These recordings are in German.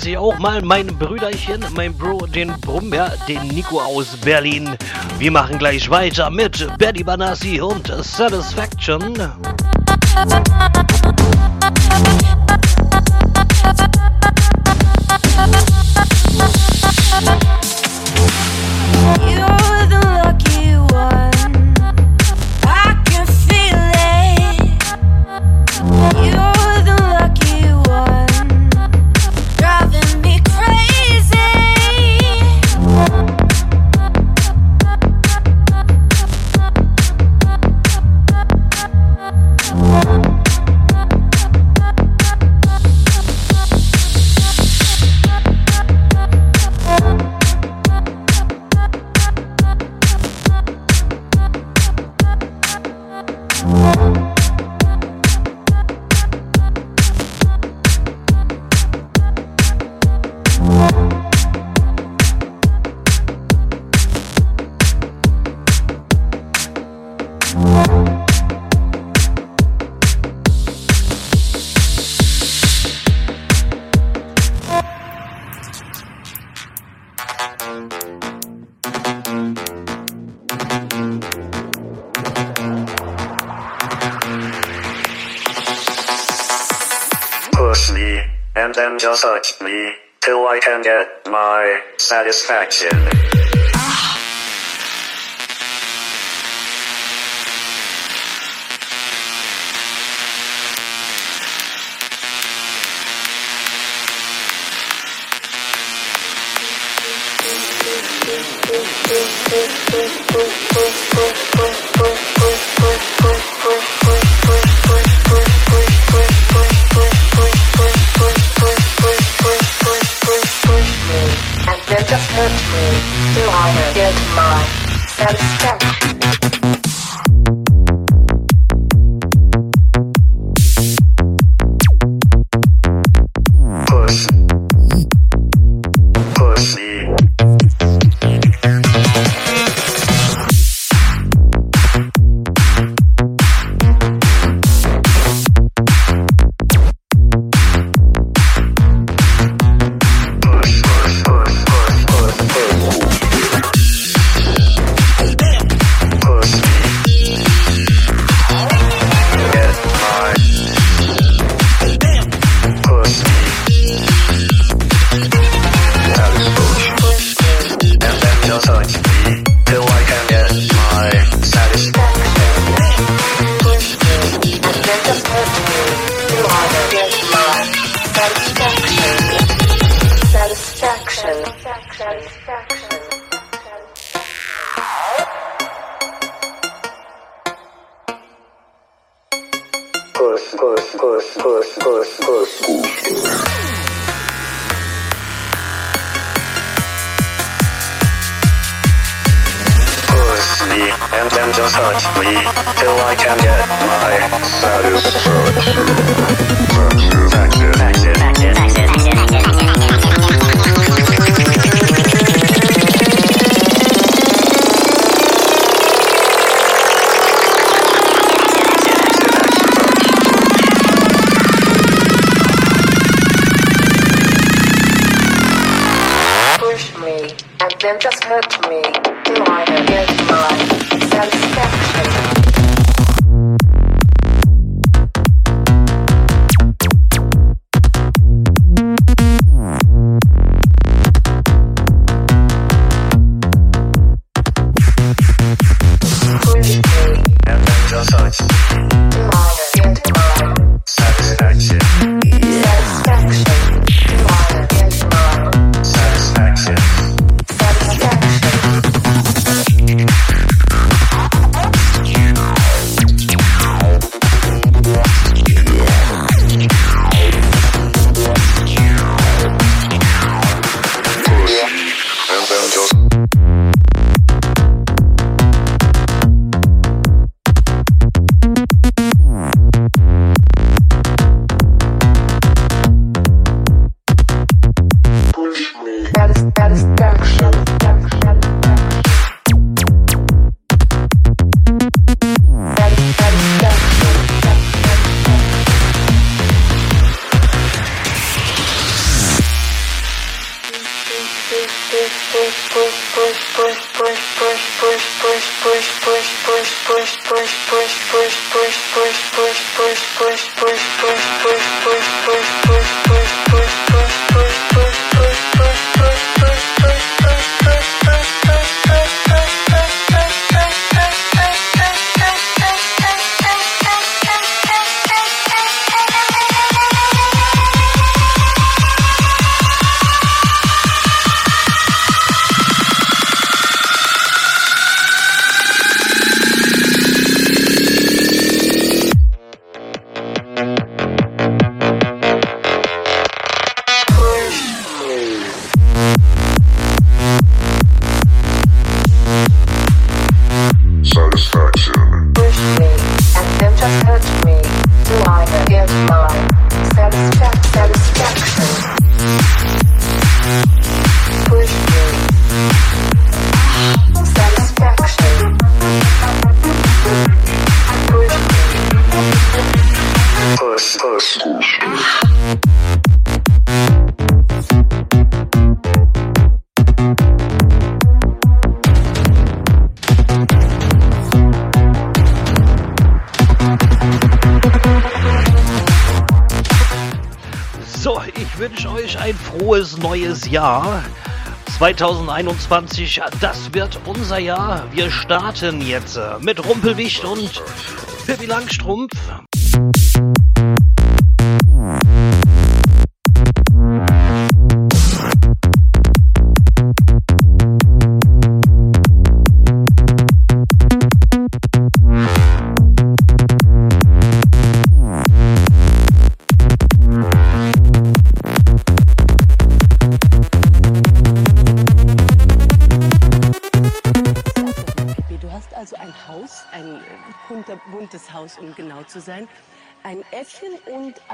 grüße ich auch mal mein Brüderchen, mein Bro, den Brummer, den Nico aus Berlin. Wir machen gleich weiter mit Betty Banassi und Satisfaction. satisfaction. Jahr. 2021, das wird unser Jahr. Wir starten jetzt mit Rumpelwicht und Pippi Langstrumpf.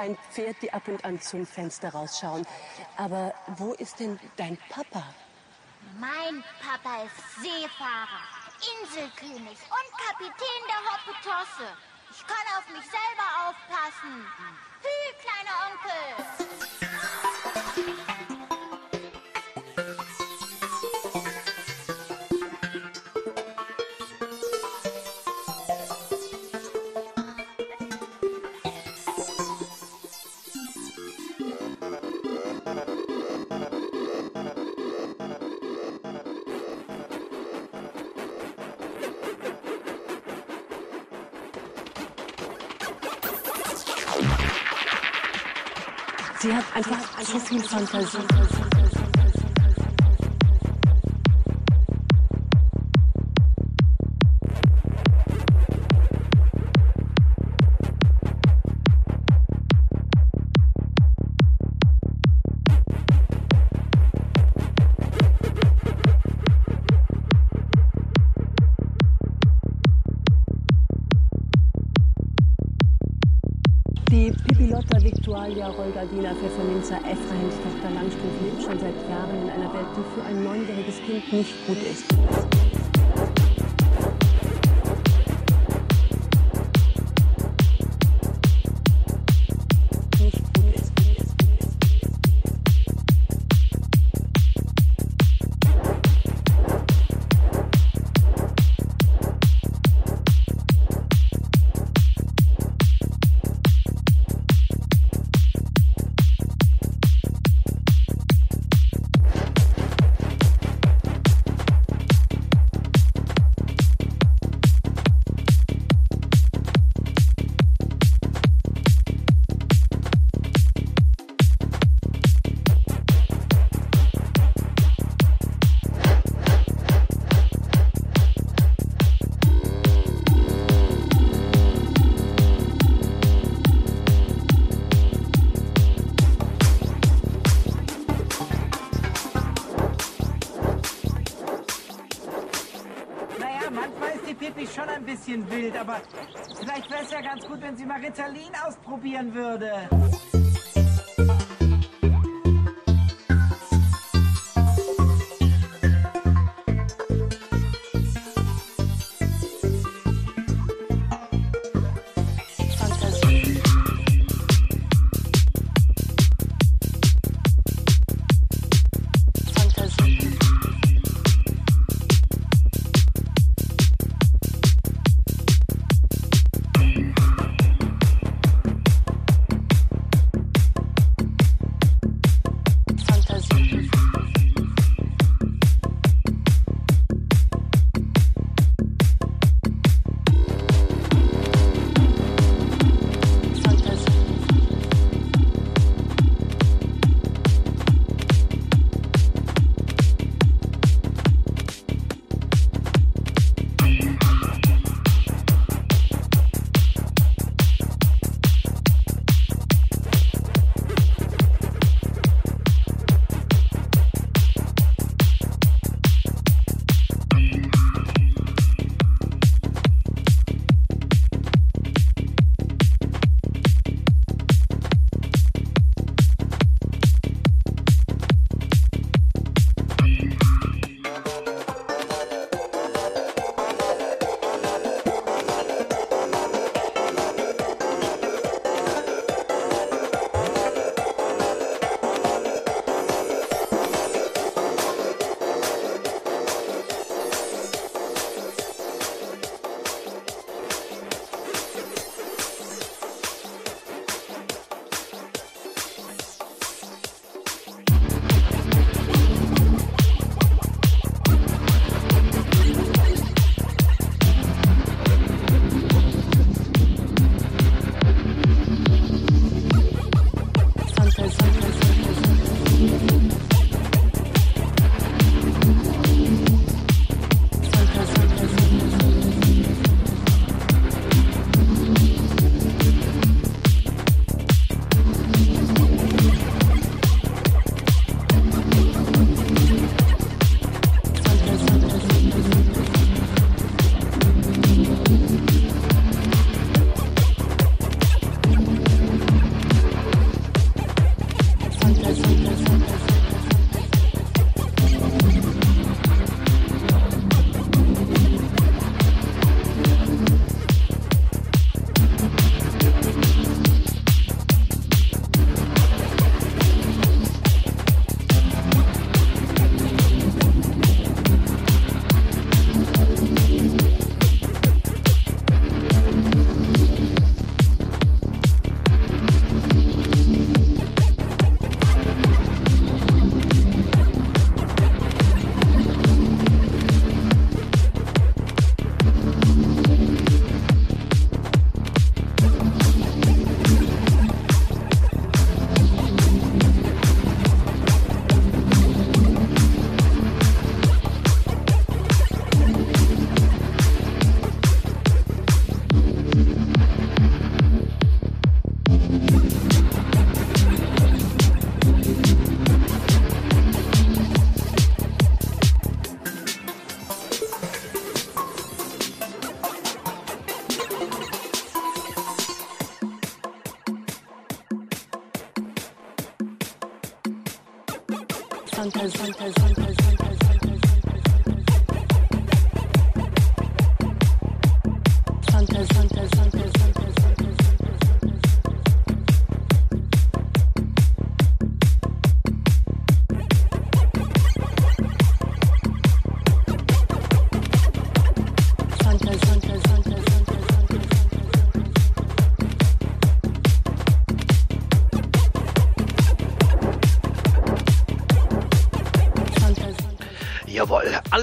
Ein Pferd, die ab und an zum Fenster rausschauen. Aber wo ist denn dein Papa? Mein Papa ist Seefahrer, Inselkönig und Kapitän der Hoppetosse. Ich kann auf mich selber aufpassen. Hü, kleiner Onkel. Sie hat einfach so viel Fantasie. Victualia Rolgardina Pfefferminzer Ephraim Tochter Langstrumpf lebt schon seit Jahren in einer Welt, die für ein neunjähriges Kind nicht gut ist. Wenn sie mal Ritalin ausprobieren würde.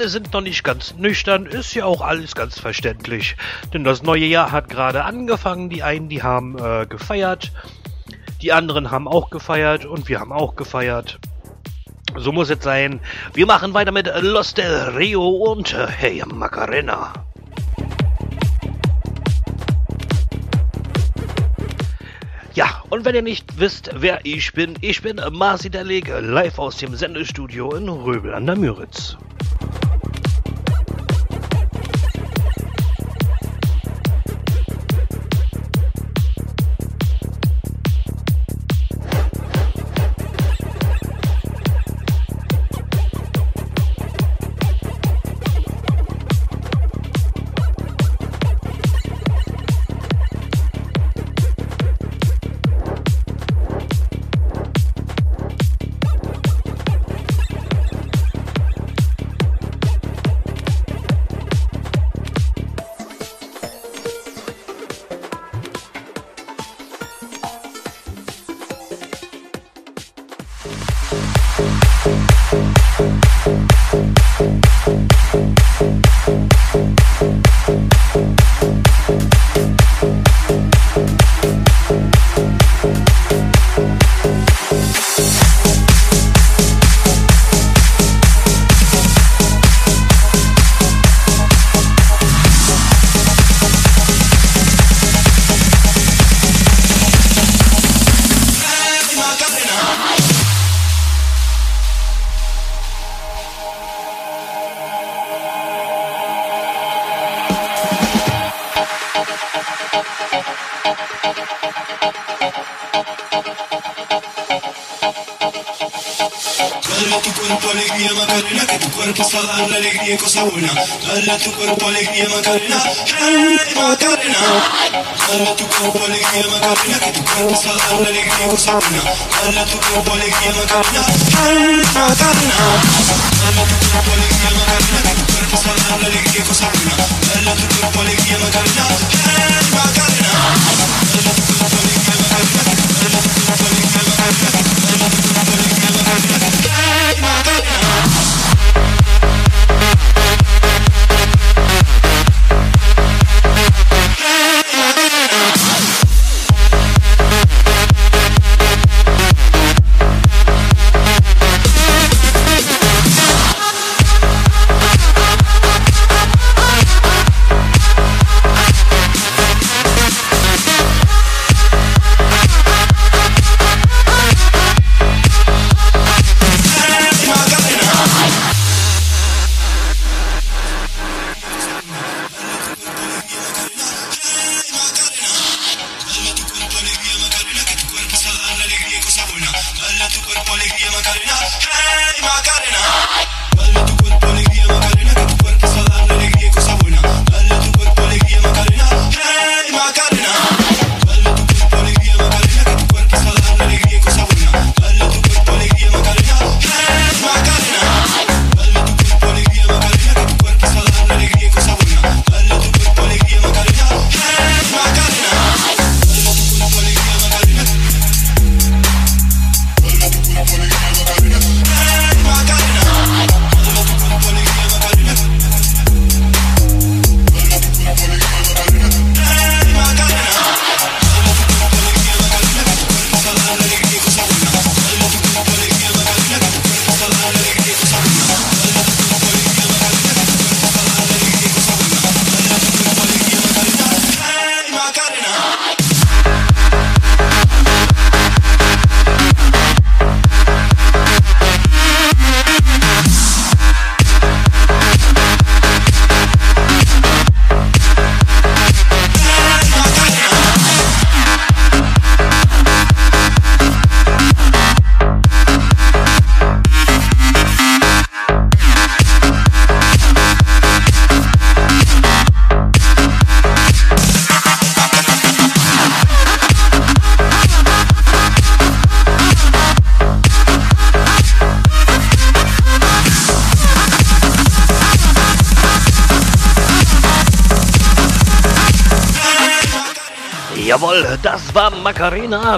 Alle sind noch nicht ganz nüchtern, ist ja auch alles ganz verständlich. Denn das neue Jahr hat gerade angefangen, die einen, die haben äh, gefeiert, die anderen haben auch gefeiert und wir haben auch gefeiert. So muss es sein. Wir machen weiter mit Los del Rio und äh, Hey Macarena. Ja, und wenn ihr nicht wisst, wer ich bin, ich bin Marci der Lege, live aus dem Sendestudio in Röbel an der Müritz. साला मिलेगी वो सपना खाना तू क्यों बोलेगी मैं करना करना करना खाना तू क्यों बोलेगी मैं करना करना साला मिलेगी वो सपना खाना तू क्यों बोलेगी मैं करना करना करना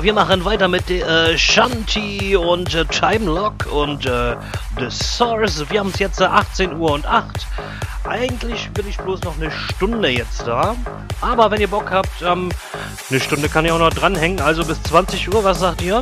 Wir machen weiter mit äh, Shanti und äh, Time Lock und äh, The Source. Wir haben es jetzt äh, 18 Uhr und 8. Eigentlich bin ich bloß noch eine Stunde jetzt da. Aber wenn ihr Bock habt, ähm, eine Stunde kann ich auch noch dranhängen. Also bis 20 Uhr, was sagt ihr?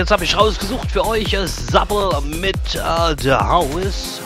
jetzt habe ich rausgesucht für euch äh, Sabbel mit äh, The House.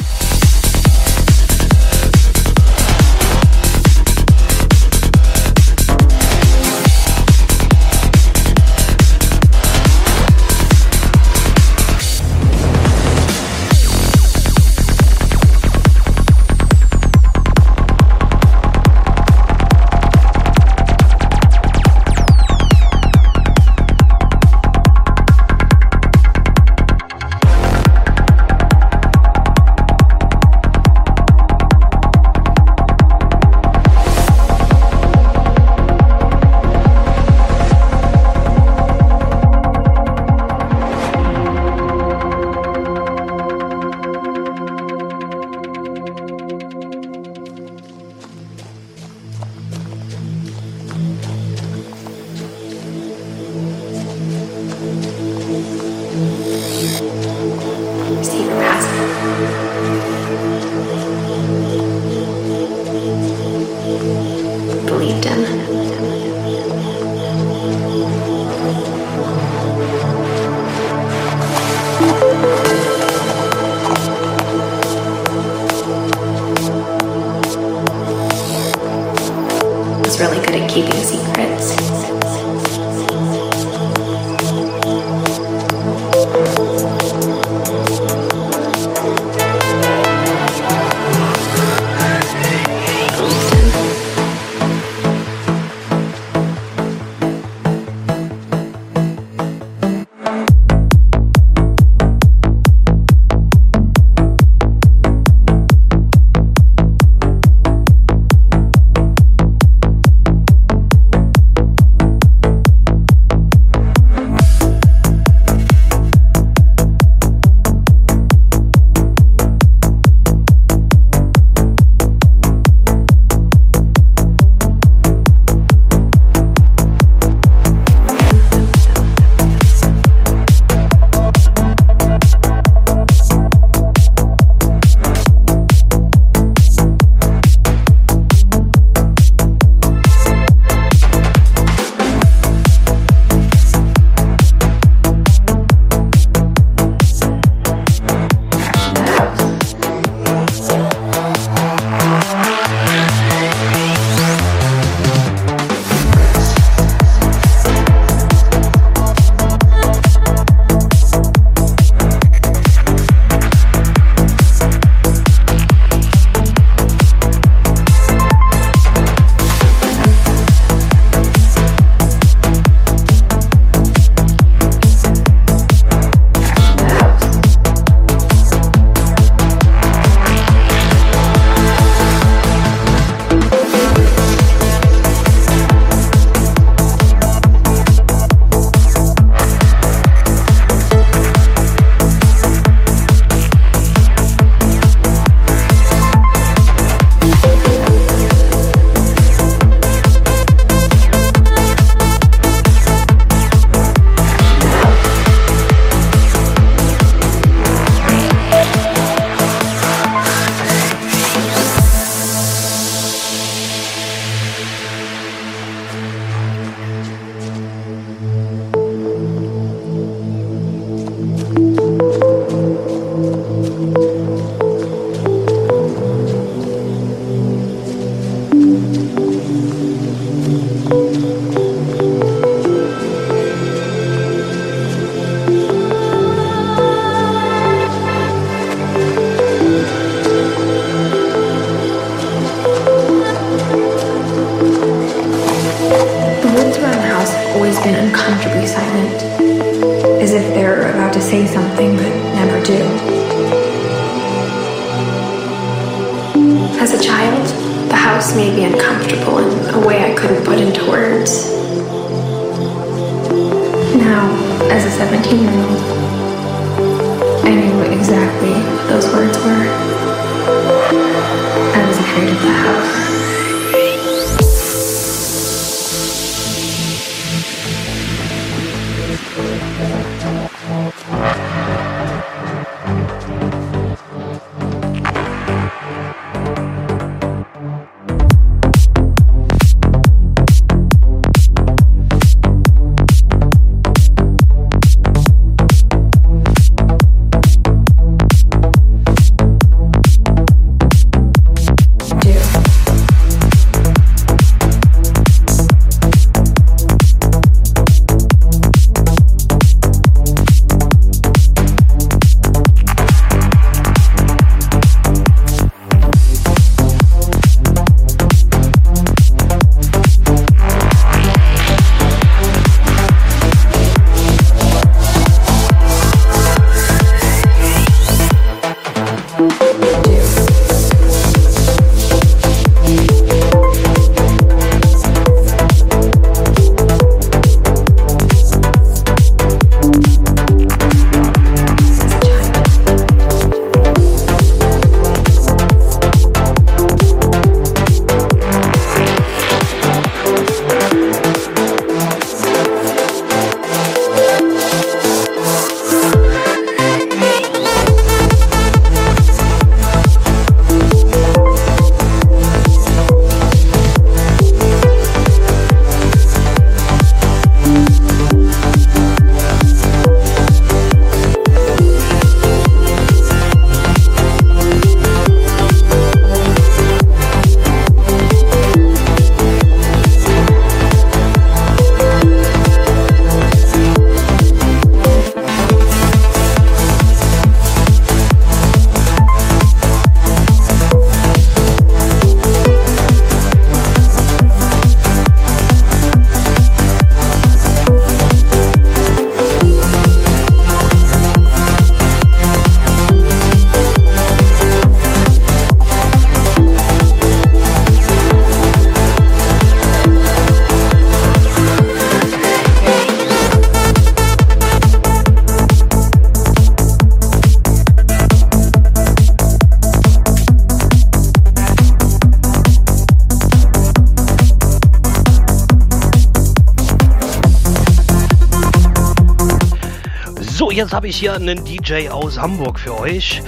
Habe ich hier einen DJ aus Hamburg für euch.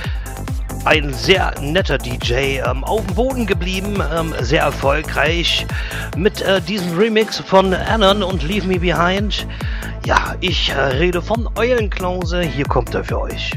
Ein sehr netter DJ, ähm, auf dem Boden geblieben, ähm, sehr erfolgreich mit äh, diesem Remix von Annan und Leave Me Behind. Ja, ich äh, rede von Eulenklause, hier kommt er für euch.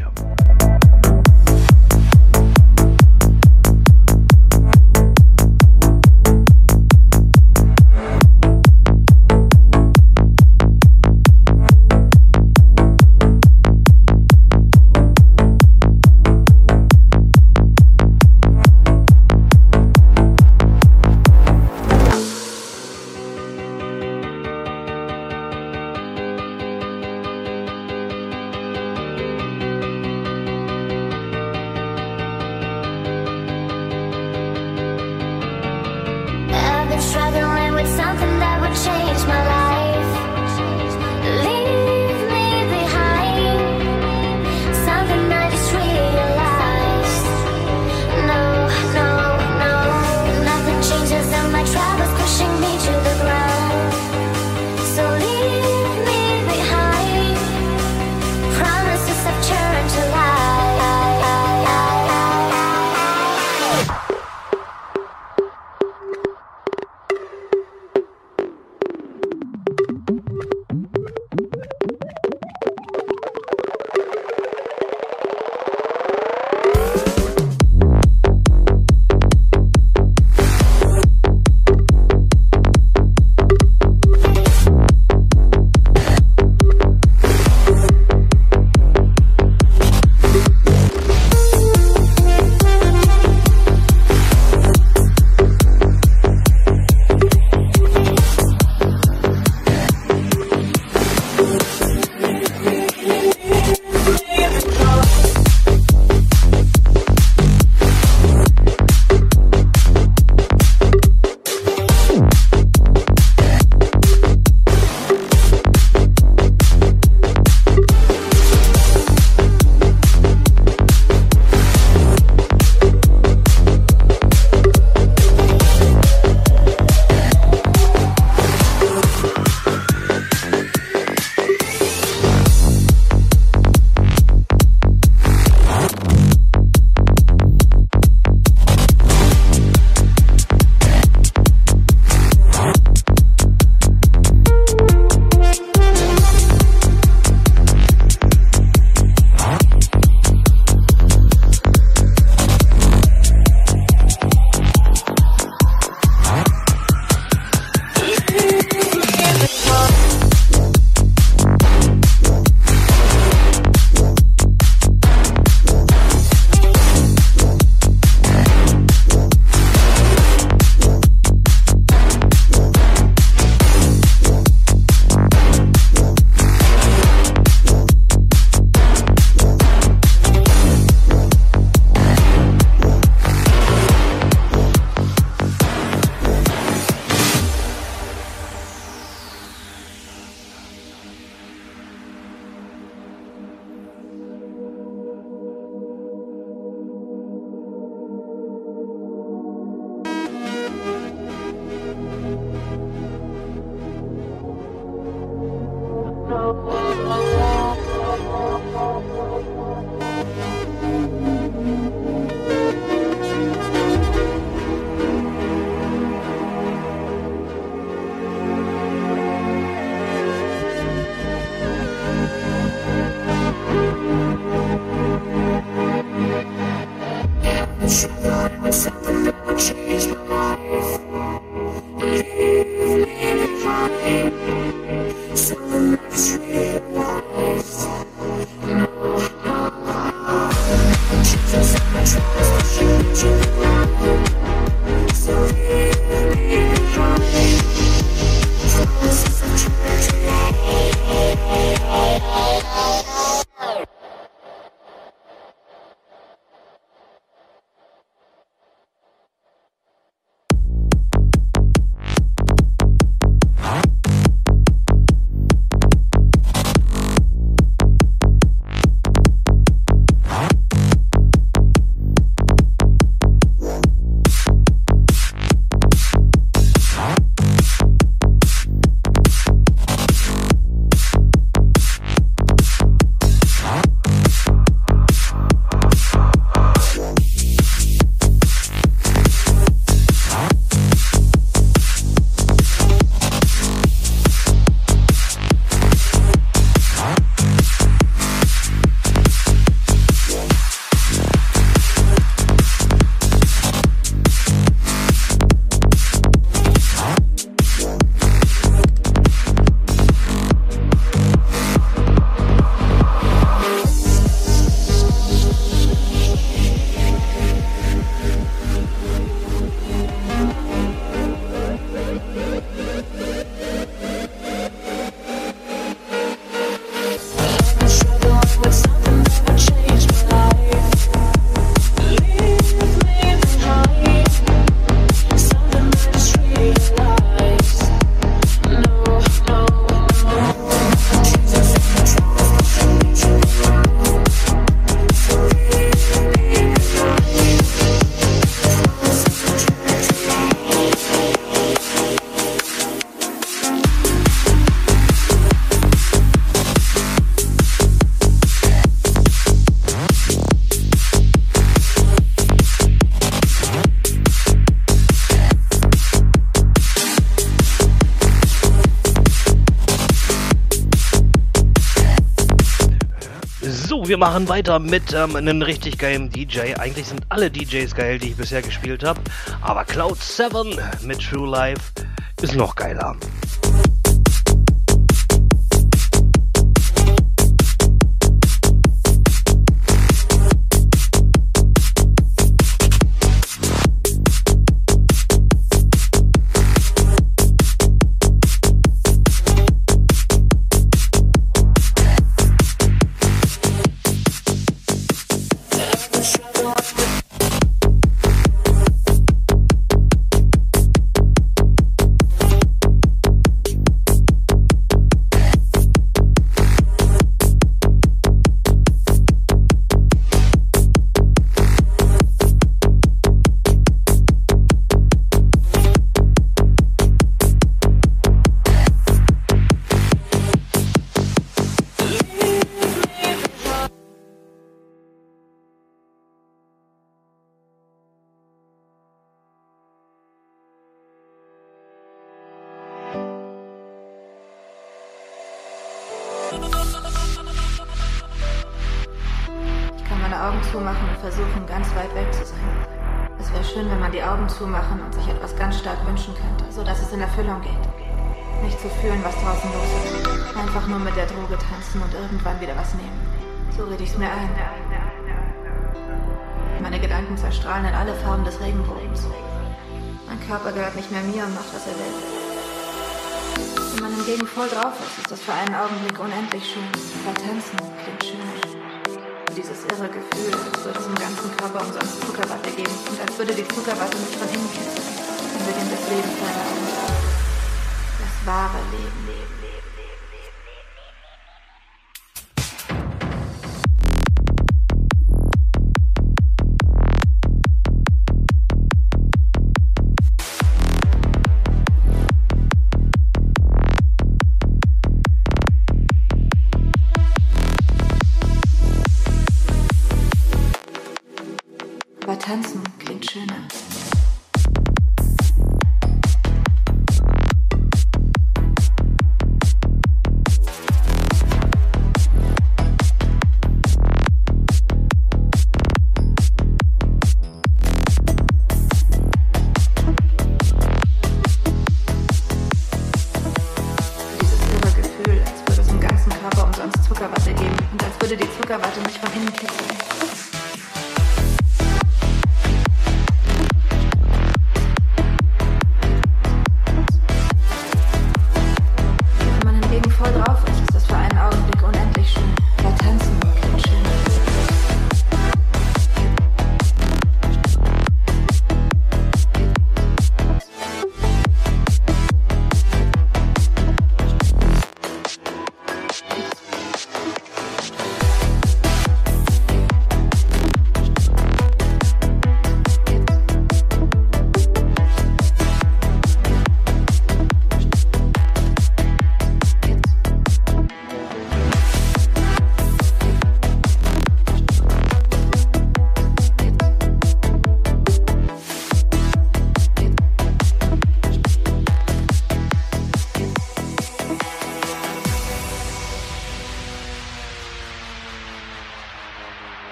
machen weiter mit ähm, einem richtig geilen DJ. Eigentlich sind alle DJs geil, die ich bisher gespielt habe. Aber Cloud 7 mit True Life ist noch geiler.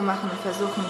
machen und versuchen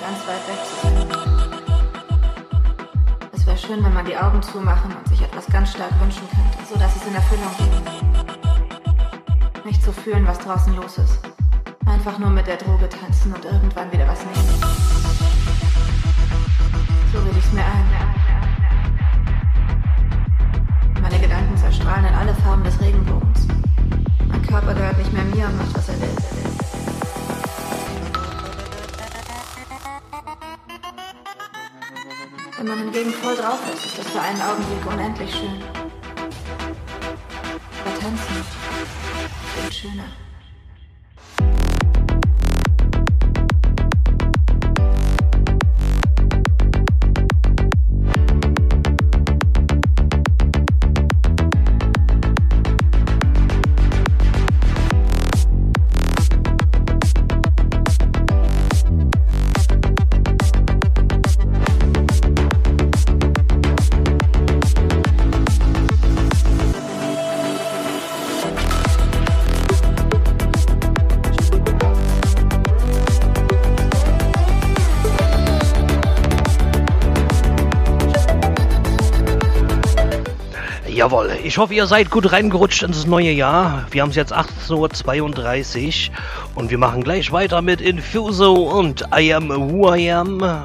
ich hoffe, ihr seid gut reingerutscht ins neue Jahr. Wir haben es jetzt 18.32 Uhr und wir machen gleich weiter mit Infuso und I Am Who I Am.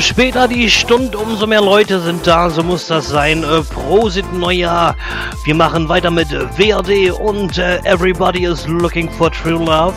später die Stunde, umso mehr Leute sind da. So muss das sein. Äh, Prosit Neujahr. Wir machen weiter mit WRD und äh, Everybody is looking for true love.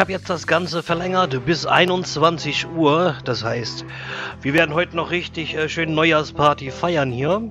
Habe jetzt das Ganze verlängert bis 21 Uhr. Das heißt, wir werden heute noch richtig äh, schön Neujahrsparty feiern hier.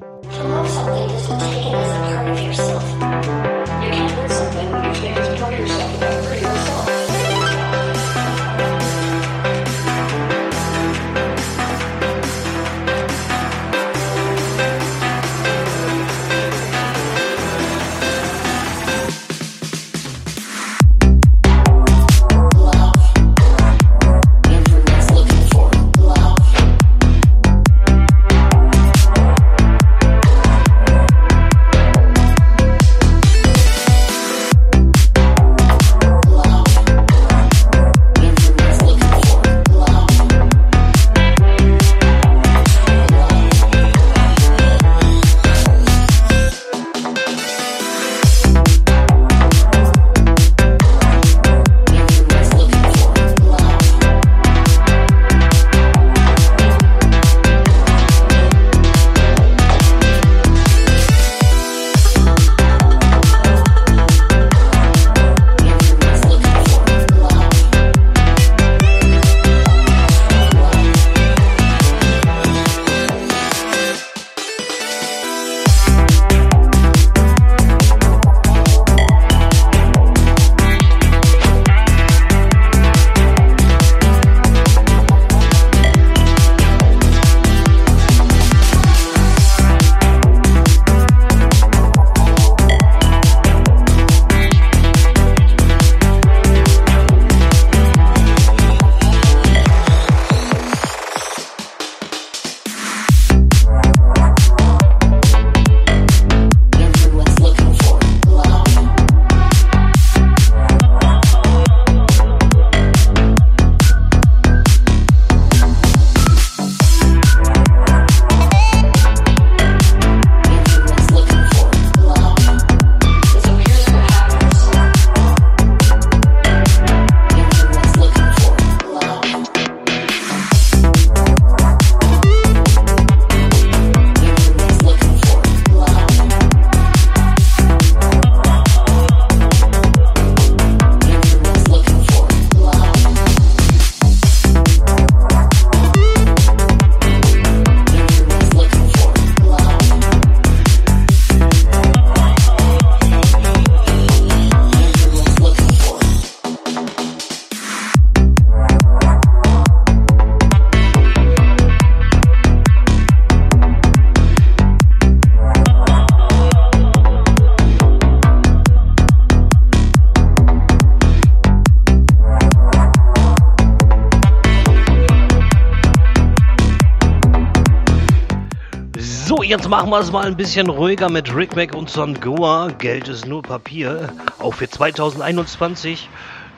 Jetzt machen wir es mal ein bisschen ruhiger mit Rick Mac und Son Goa. Geld ist nur Papier. Auch für 2021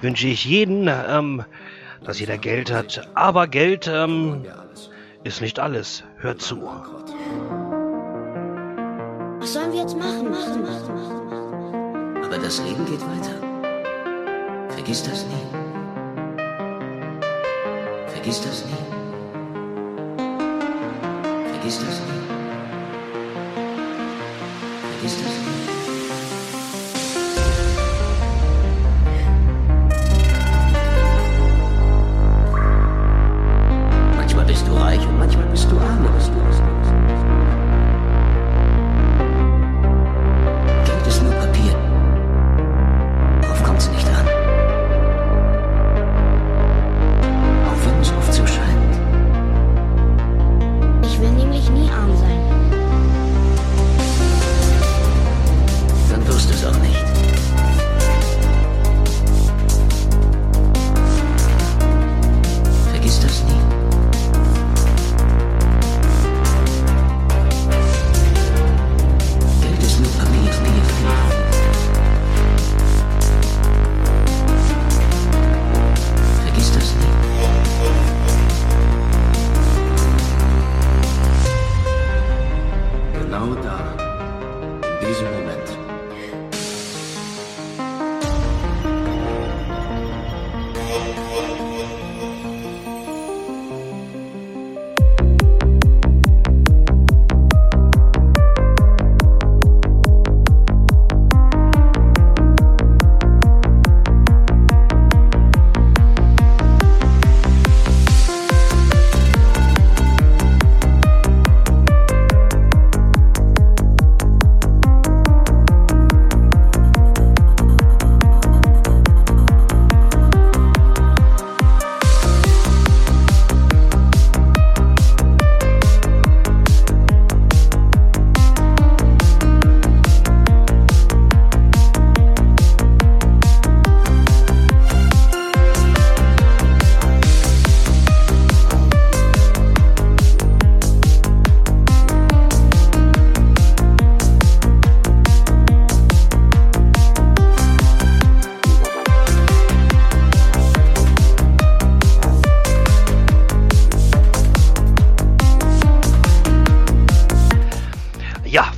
wünsche ich jeden, ähm, dass jeder Geld hat. Aber Geld ähm, ist nicht alles. Hört zu. Was sollen wir jetzt machen? Machen, machen, machen. Aber das Leben geht weiter. Vergiss das nie. Vergiss das nie. Vergiss das nie.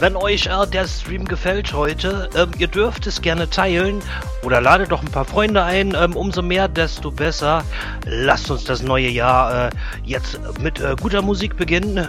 Wenn euch äh, der Stream gefällt heute, ähm, ihr dürft es gerne teilen oder ladet doch ein paar Freunde ein. Ähm, umso mehr, desto besser. Lasst uns das neue Jahr äh, jetzt mit äh, guter Musik beginnen.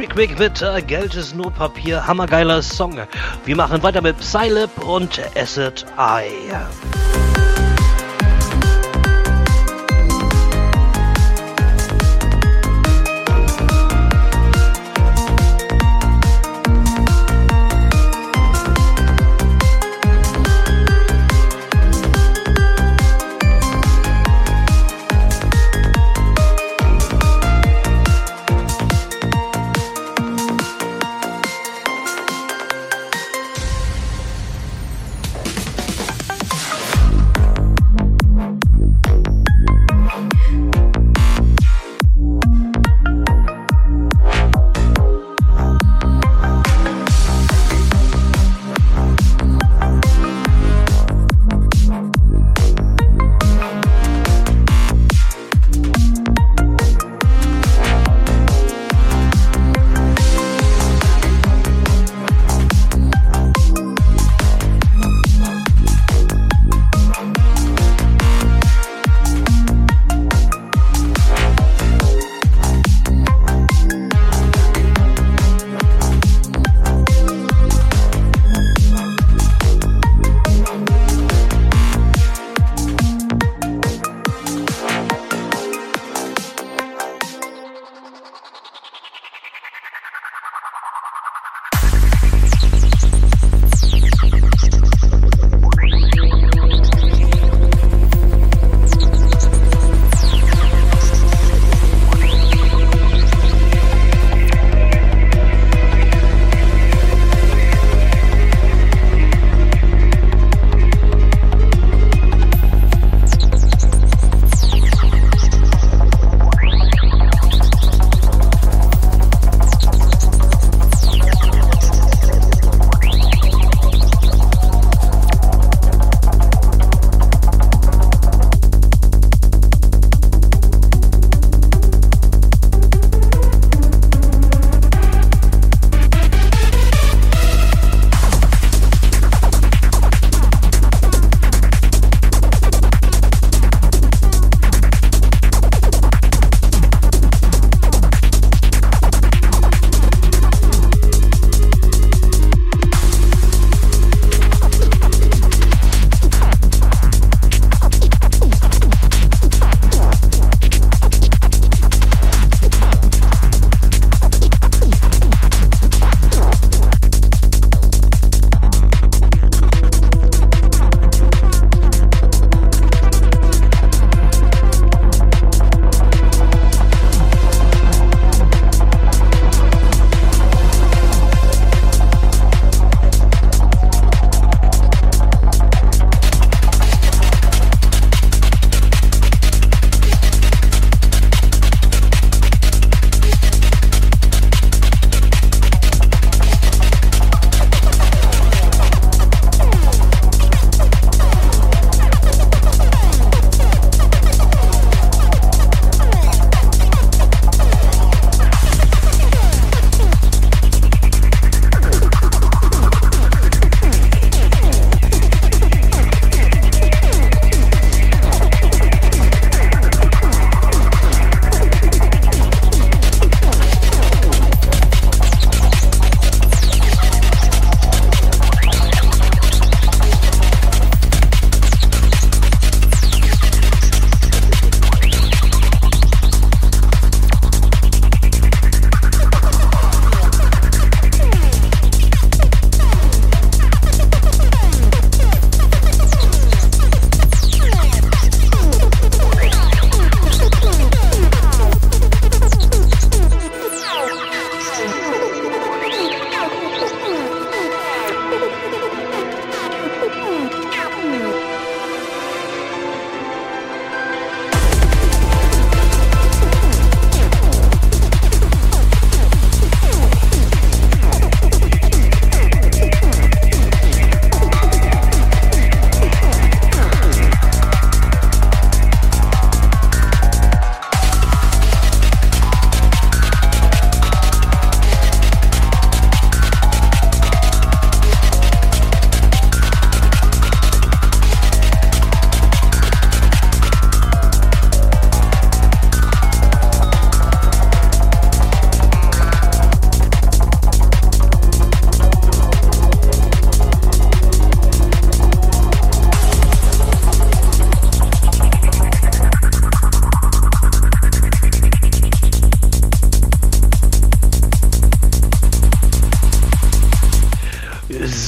Rick Rick mit Geld ist nur Papier, hammergeiler Song. Wir machen weiter mit Psylip und Acid Eye.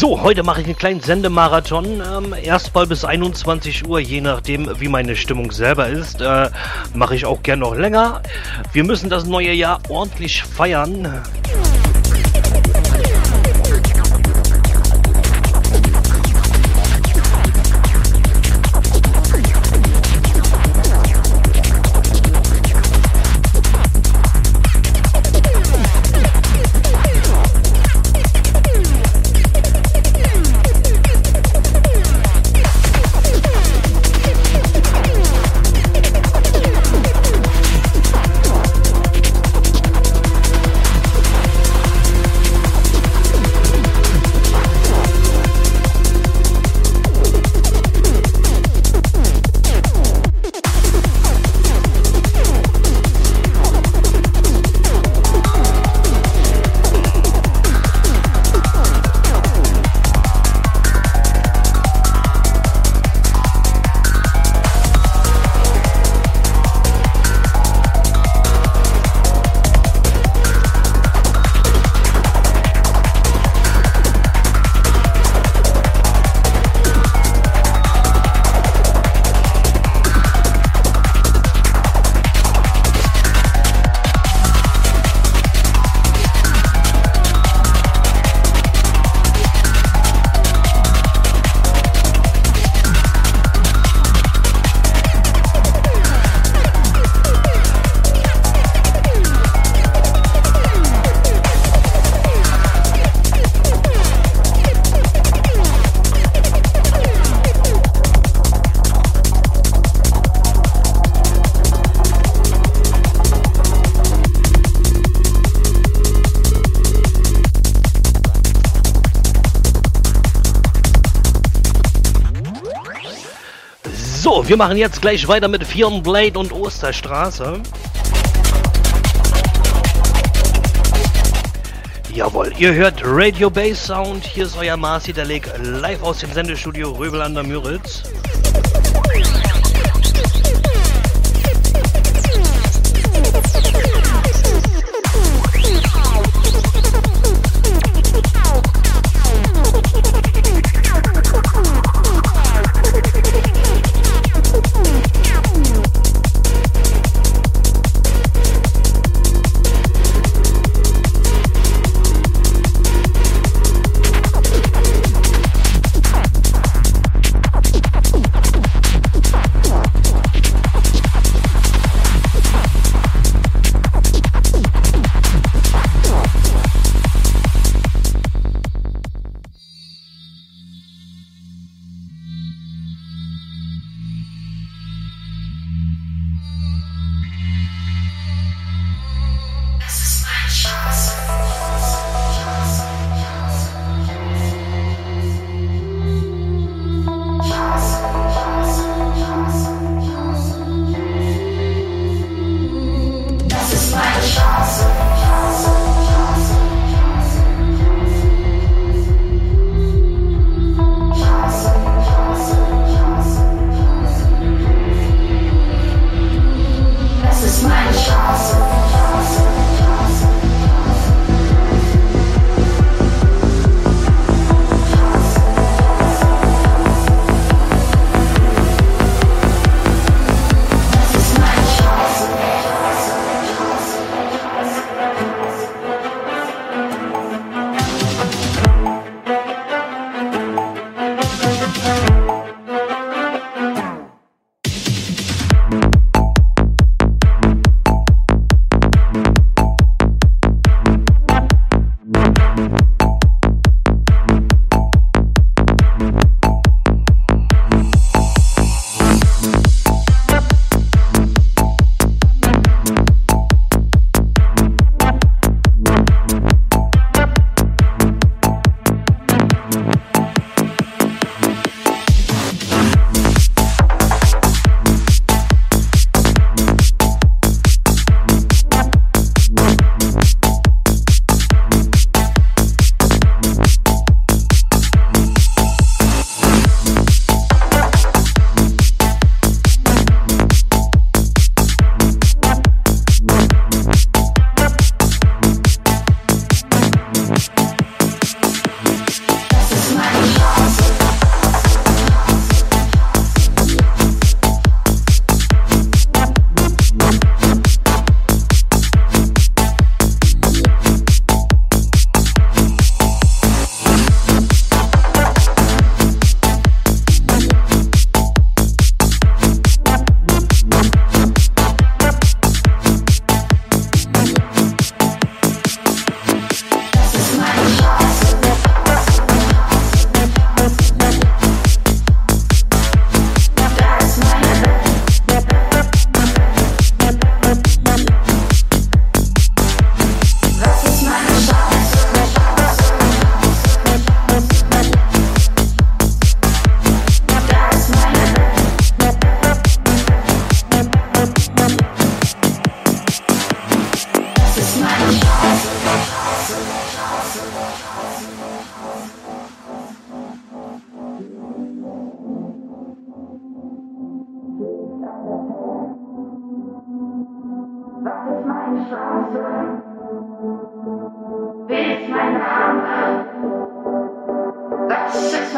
So, heute mache ich einen kleinen Sendemarathon. Ähm, erstmal bis 21 Uhr, je nachdem, wie meine Stimmung selber ist. Äh, mache ich auch gern noch länger. Wir müssen das neue Jahr ordentlich feiern. Wir machen jetzt gleich weiter mit Firnblade und Osterstraße. Jawohl, ihr hört Radio Bass Sound. Hier ist euer Marci der Leg live aus dem Sendestudio Röbel an der Müritz.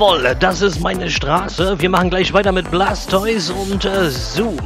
Jawohl, das ist meine Straße. Wir machen gleich weiter mit Blastoise und äh, Zoom.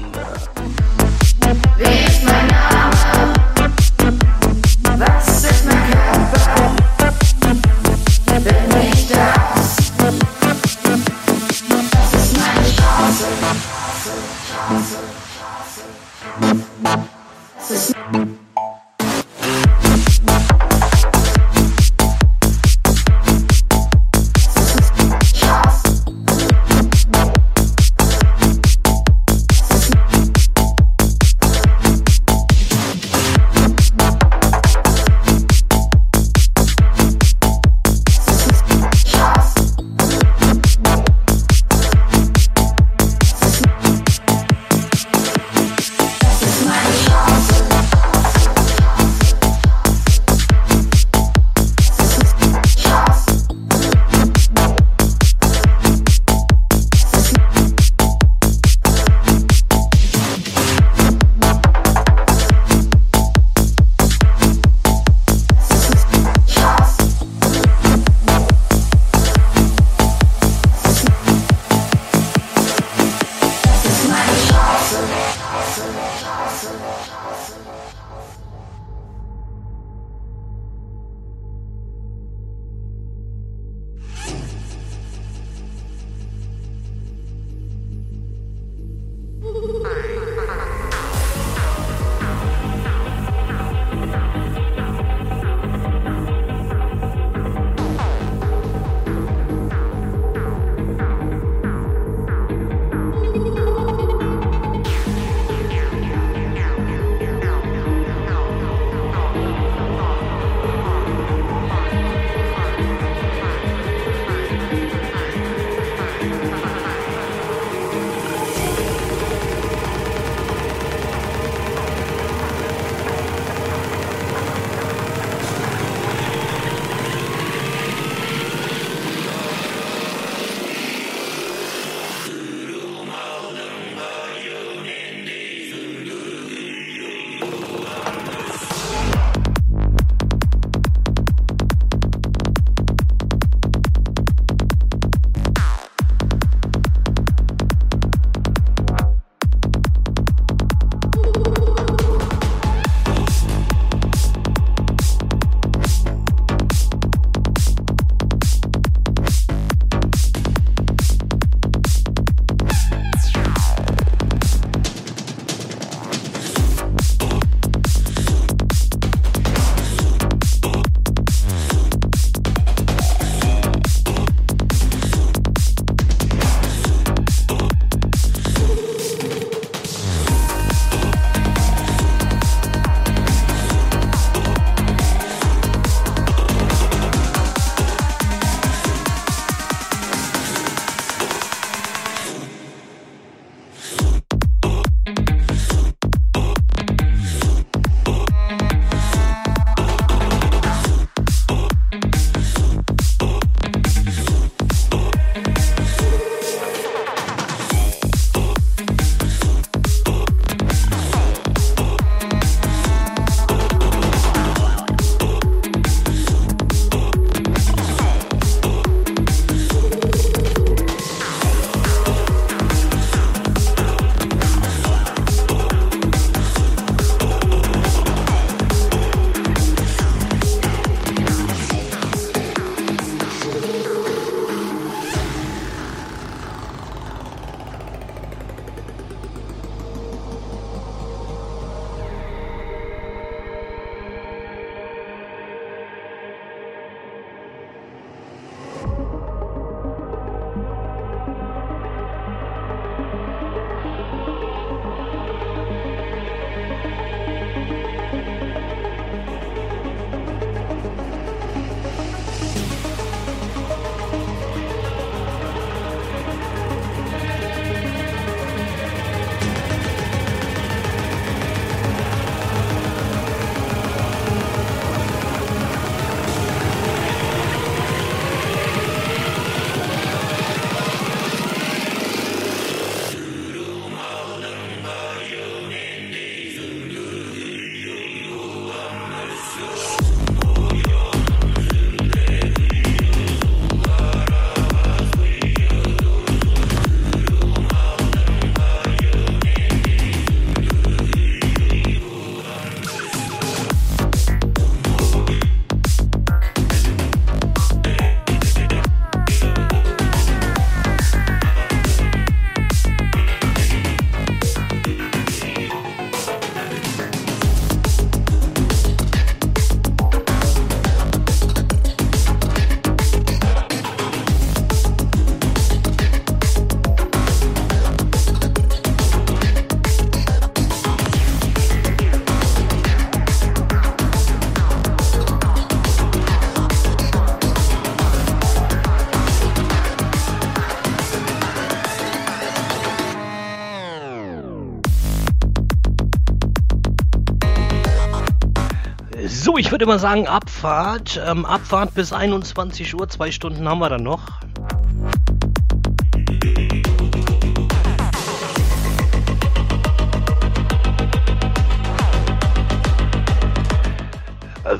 Ich würde mal sagen, Abfahrt. Ähm, Abfahrt bis 21 Uhr, zwei Stunden haben wir dann noch.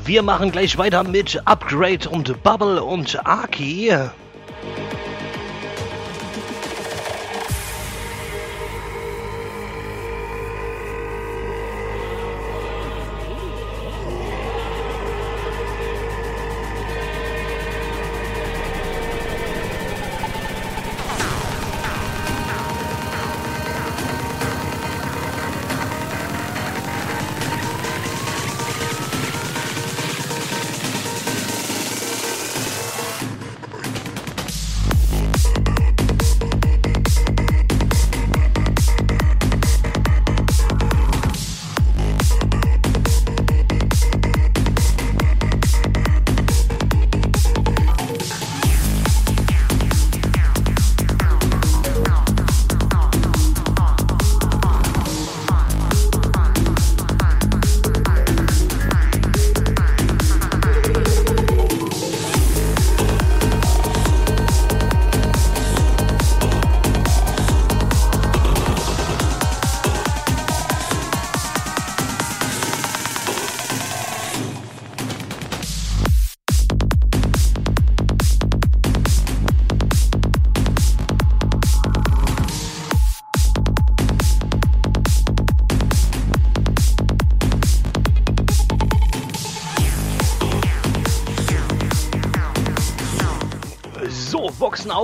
Wir machen gleich weiter mit Upgrade und Bubble und Aki.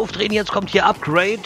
Aufdrehen, jetzt kommt hier Upgrade.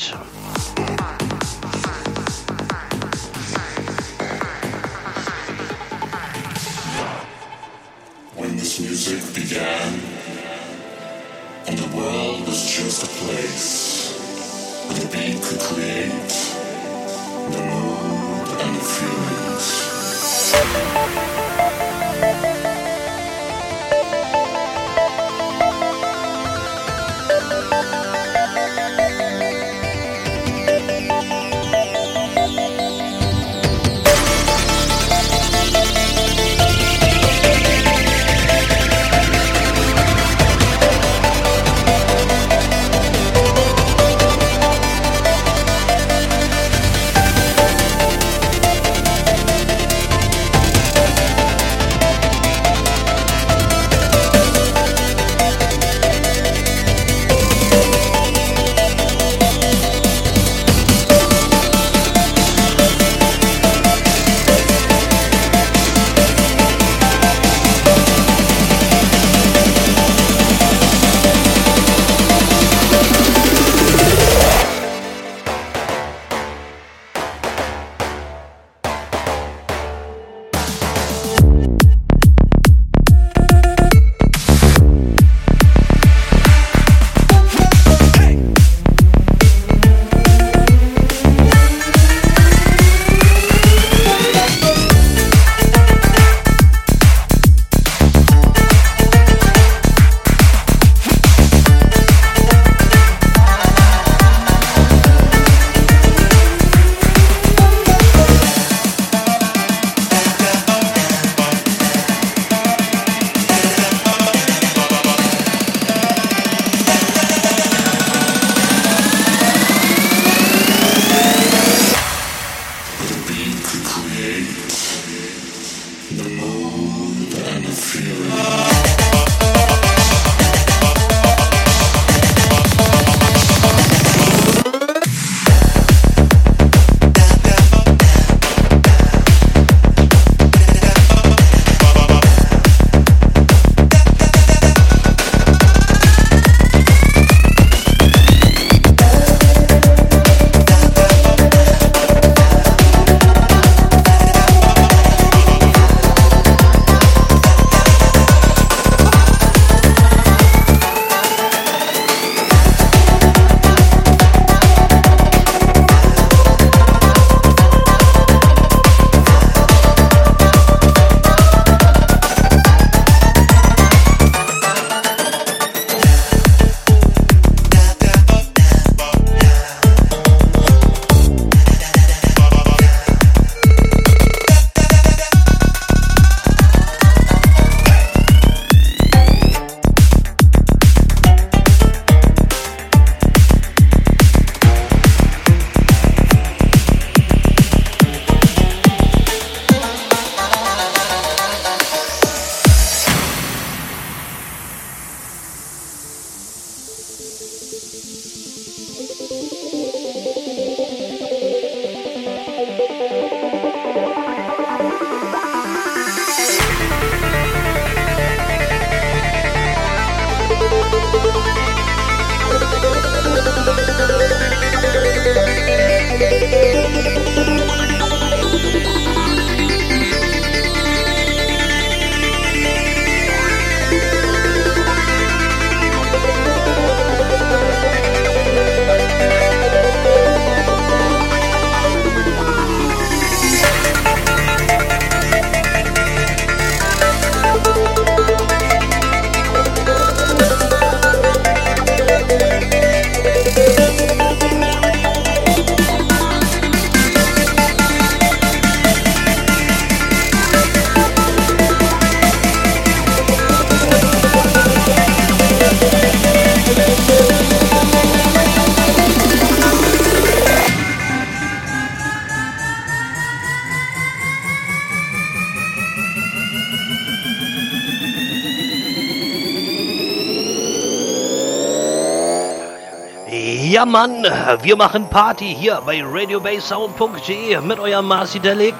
an. Wir machen Party hier bei radiobasesound.de mit eurem Marci Delic.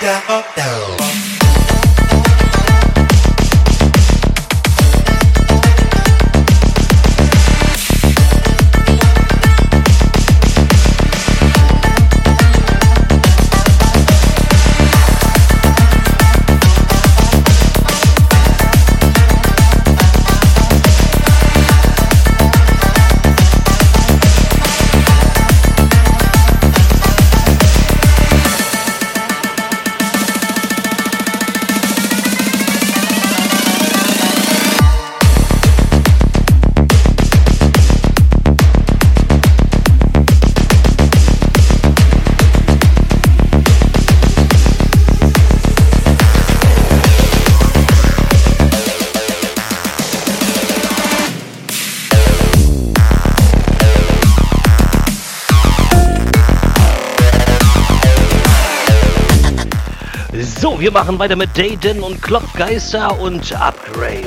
Ja. So, wir machen weiter mit Dayton und Klopfgeister und Upgrade.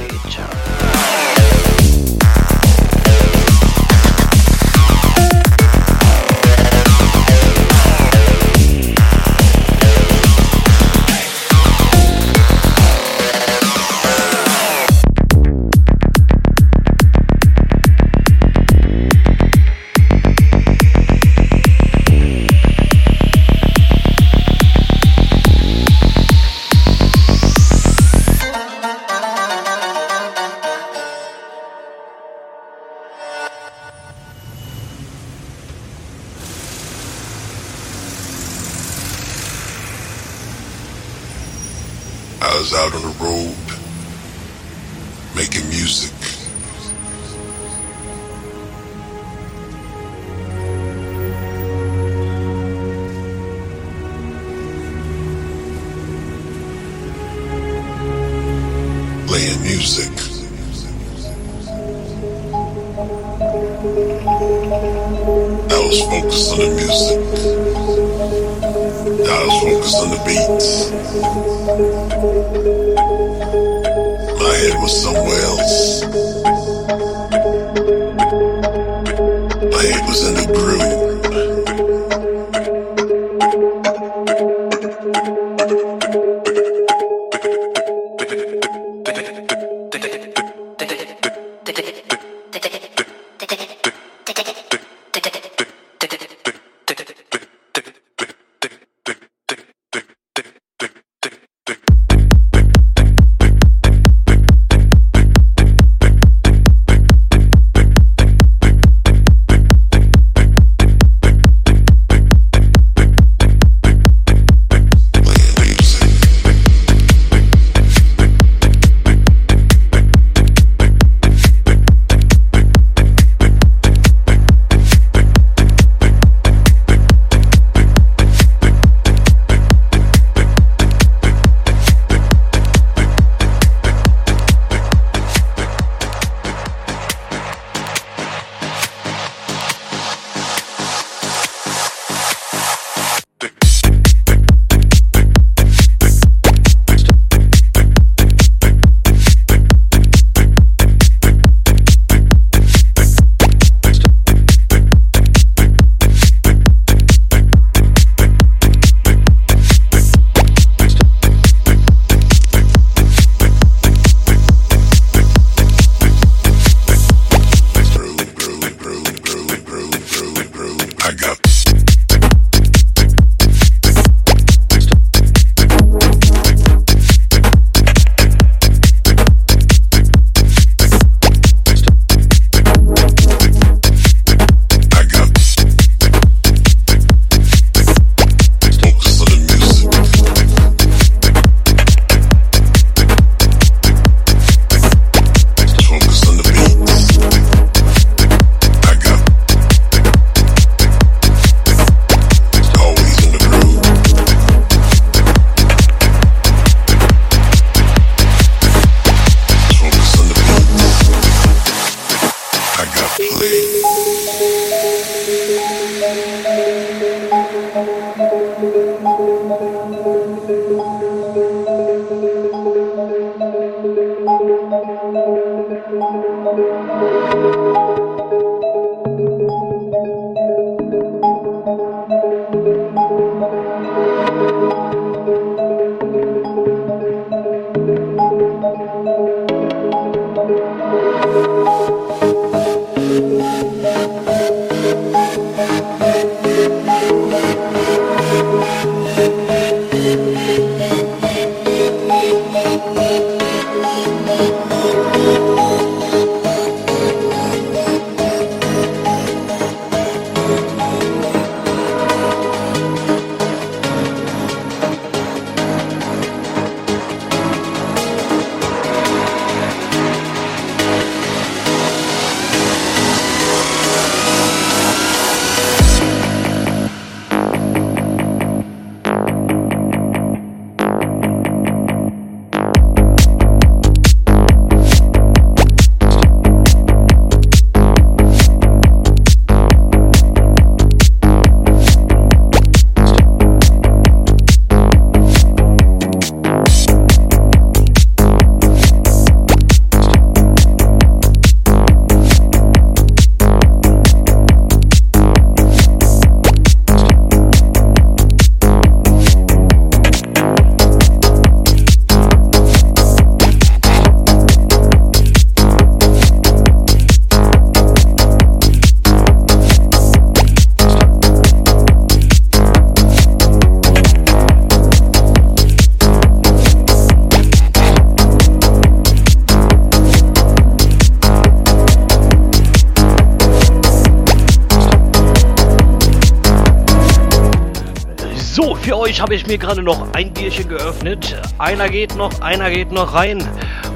Ich mir gerade noch ein Bierchen geöffnet. Einer geht noch, einer geht noch rein.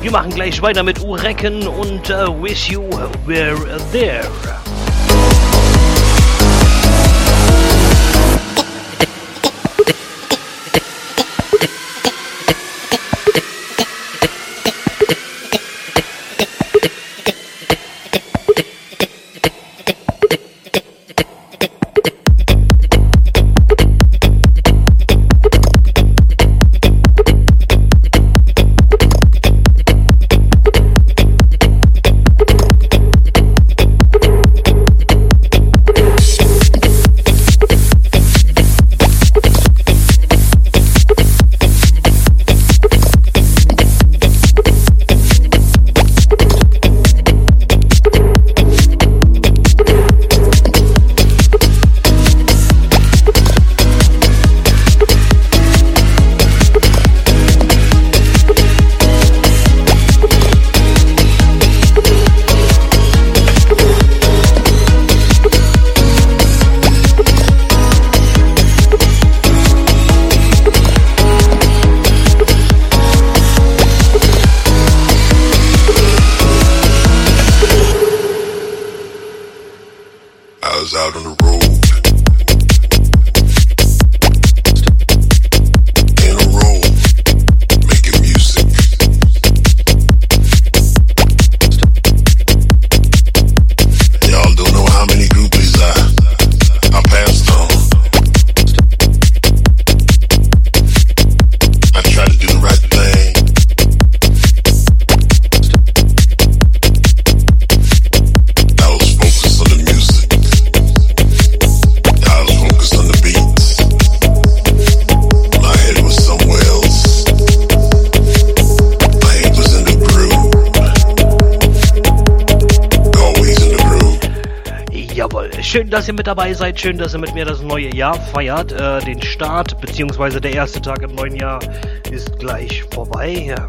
Wir machen gleich weiter mit Urecken und äh, Wish You Were There. Mit dabei seid, schön, dass ihr mit mir das neue Jahr feiert. Äh, den Start, beziehungsweise der erste Tag im neuen Jahr ist gleich vorbei. Ja.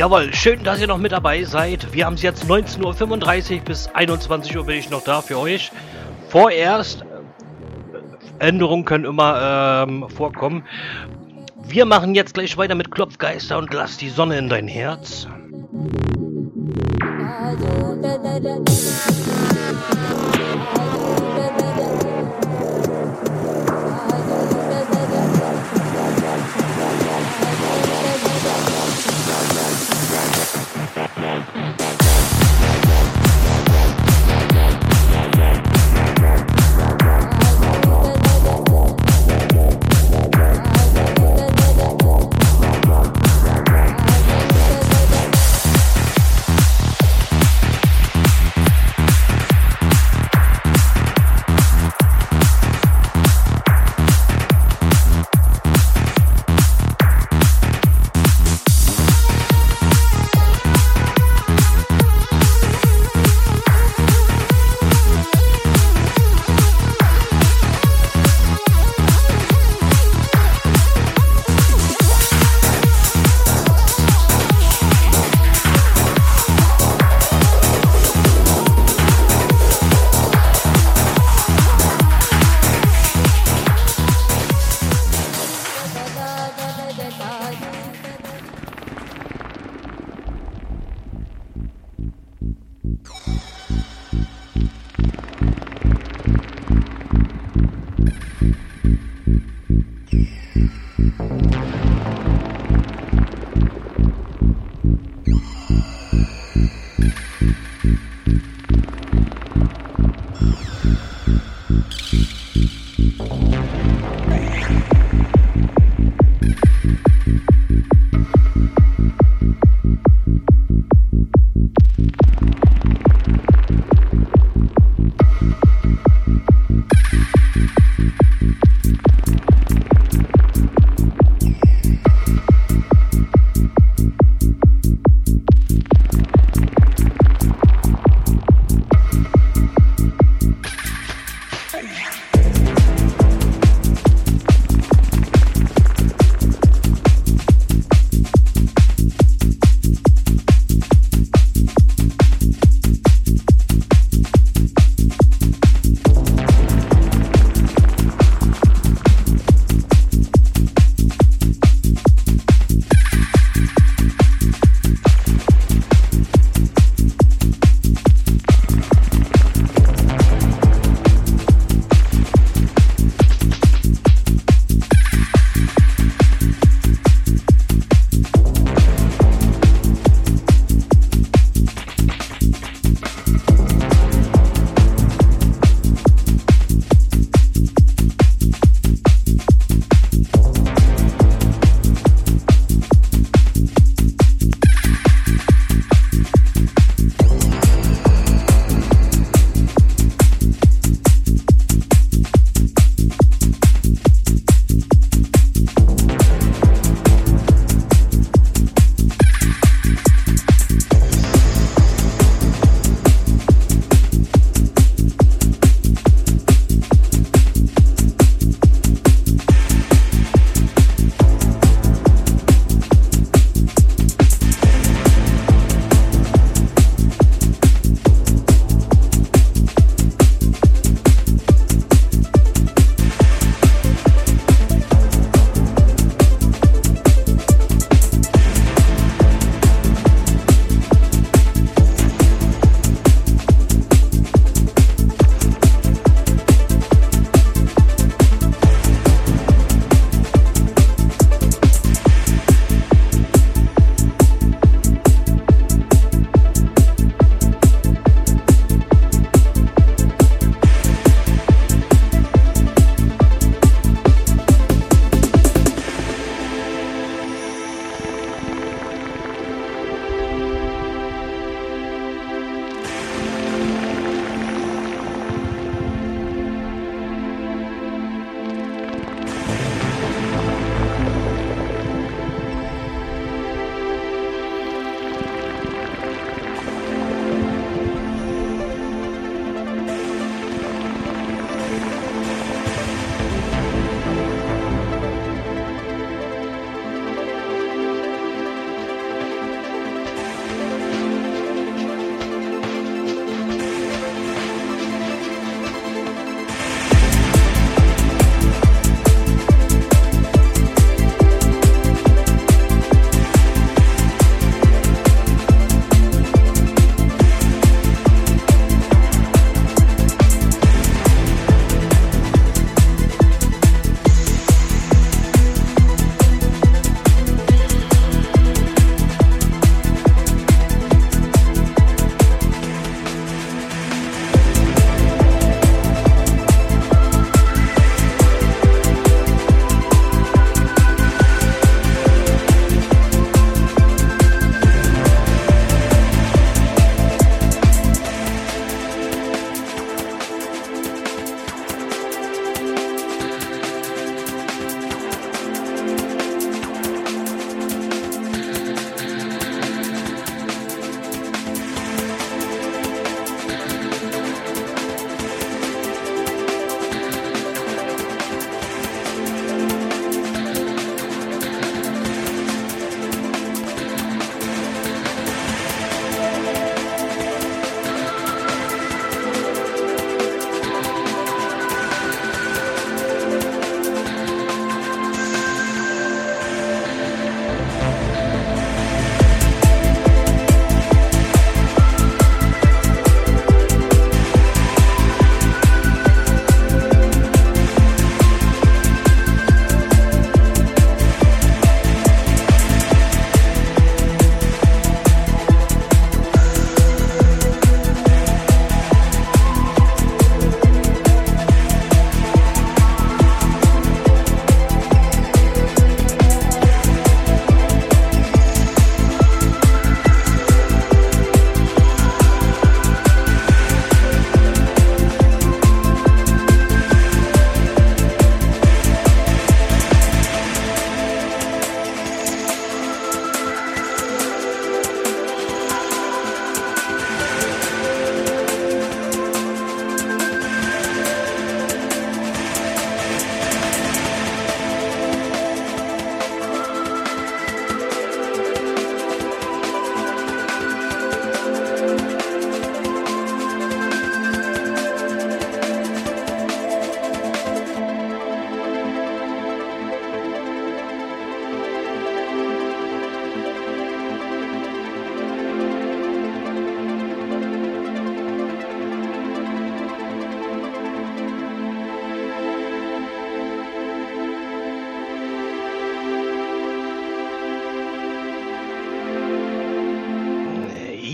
Jawohl, schön, dass ihr noch mit dabei seid. Wir haben es jetzt 19.35 Uhr bis 21 Uhr bin ich noch da für euch. Vorerst, äh, Änderungen können immer ähm, vorkommen. Wir machen jetzt gleich weiter mit Klopfgeister und lass die Sonne in dein Herz.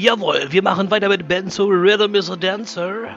Jawohl, wir machen weiter mit Ben Soul Rhythm is a Dancer.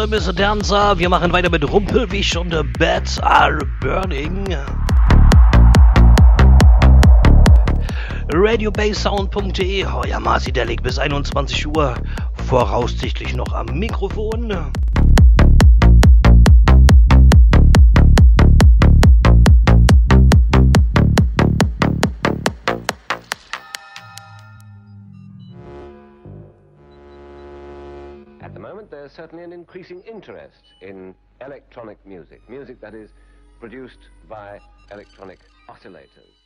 A Dancer. Wir machen weiter mit Rumpelwisch und The Bats Are Burning. RadioBassSound.de, euer Marci Delic bis 21 Uhr. Voraussichtlich noch am Mikrofon. Increasing interest in electronic music, music that is produced by electronic oscillators.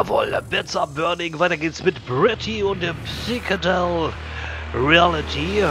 Jawohl, Beds are Burning. Weiter geht's mit Bretty und dem Psychedel Reality.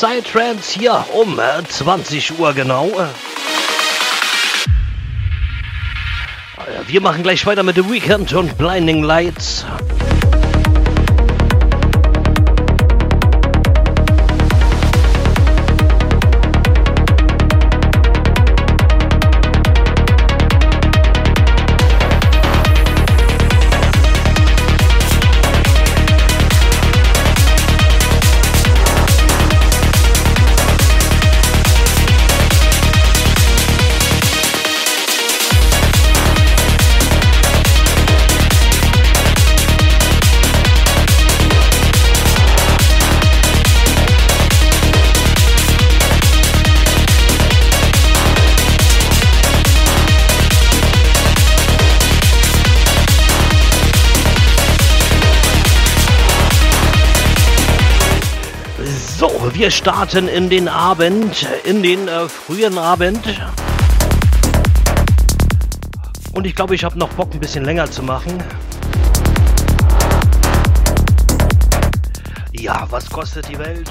Psytrance hier um äh, 20 Uhr genau. Äh, Wir machen gleich weiter mit The Weekend und Blinding Lights. Wir starten in den Abend, in den äh, frühen Abend. Und ich glaube, ich habe noch Bock, ein bisschen länger zu machen. Ja, was kostet die Welt?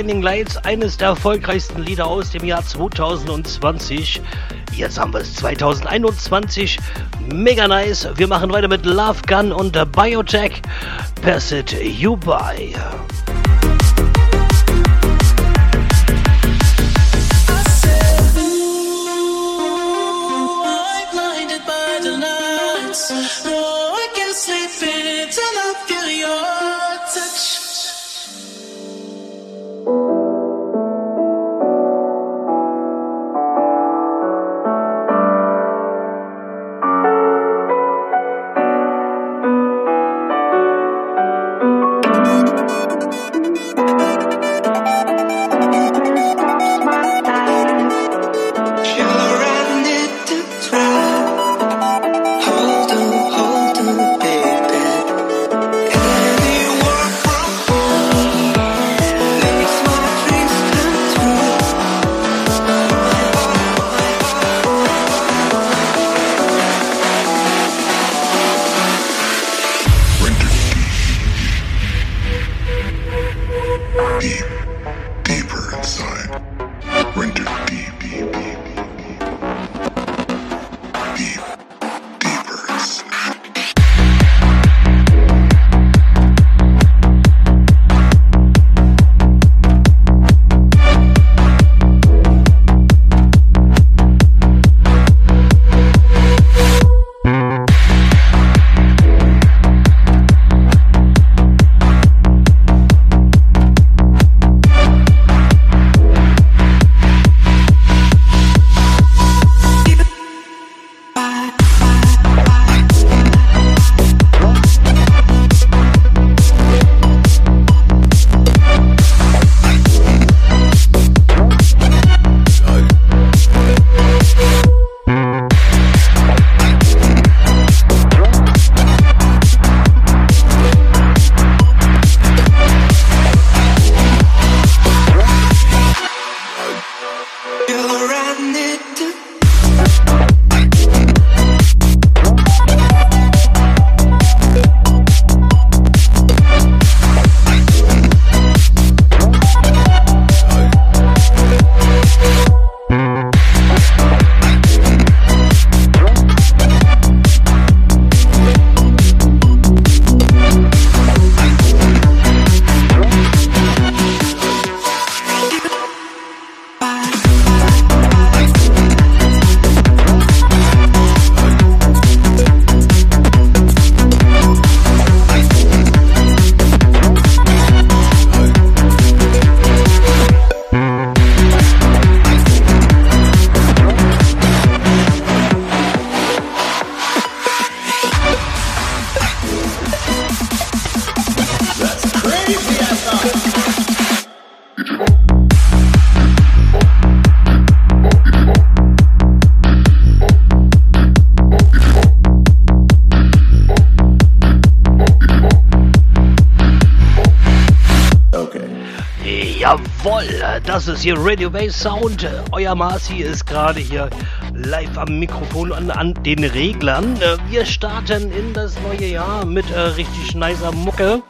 Blinding Lights, eines der erfolgreichsten Lieder aus dem Jahr 2020. Jetzt haben wir es 2021. Mega nice. Wir machen weiter mit Love Gun und Biotech. Pass it you by. Ist hier Radio Base Sound. Euer Marci ist gerade hier live am Mikrofon und an den Reglern. Äh, Wir starten in das neue Jahr mit äh, richtig nicer Mucke.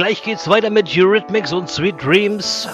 Gleich geht's weiter mit Eurythmics und Sweet Dreams.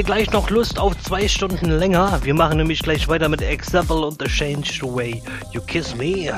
Ihr gleich noch Lust auf zwei Stunden länger? Wir machen nämlich gleich weiter mit Example und The Changed Way You Kiss Me.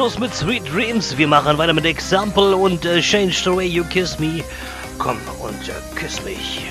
Schluss mit Sweet Dreams. Wir machen weiter mit Example und äh, Change the Way You Kiss Me. Komm und äh, küss mich.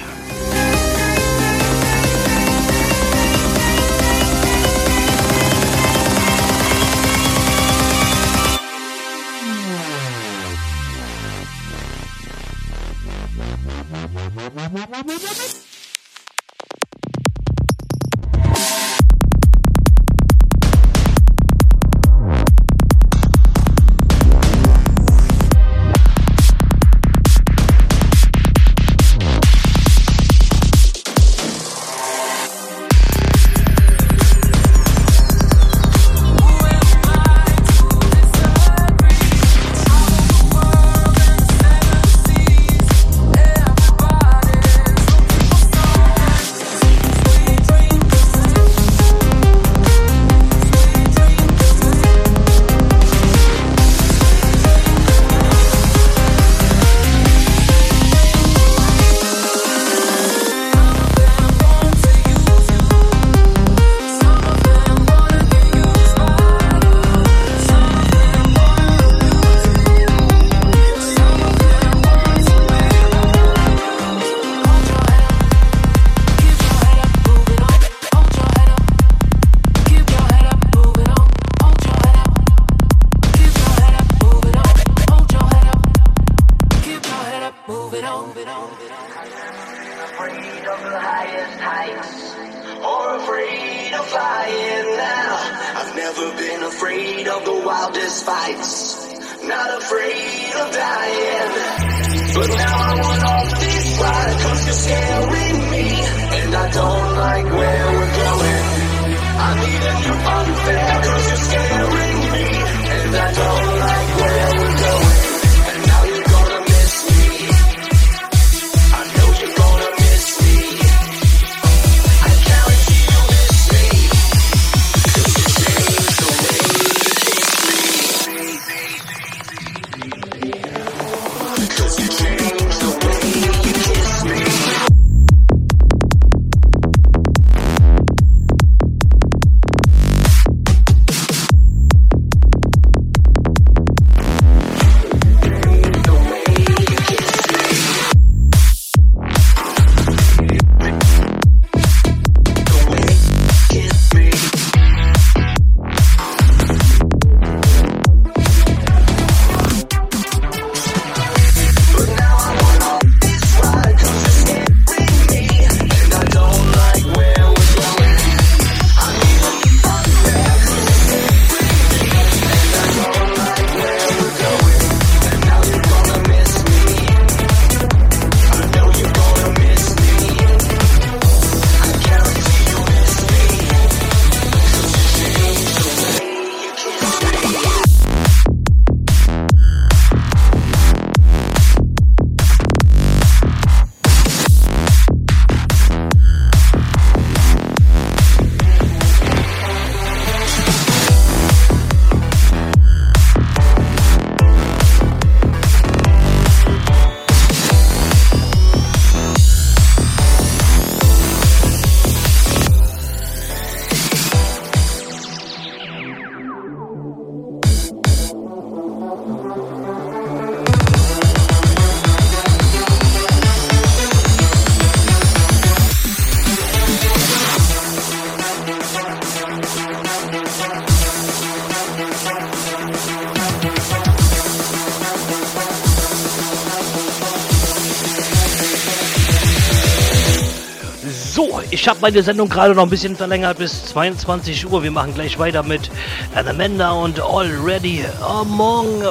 habe meine Sendung gerade noch ein bisschen verlängert bis 22 Uhr. Wir machen gleich weiter mit Amanda und Already Among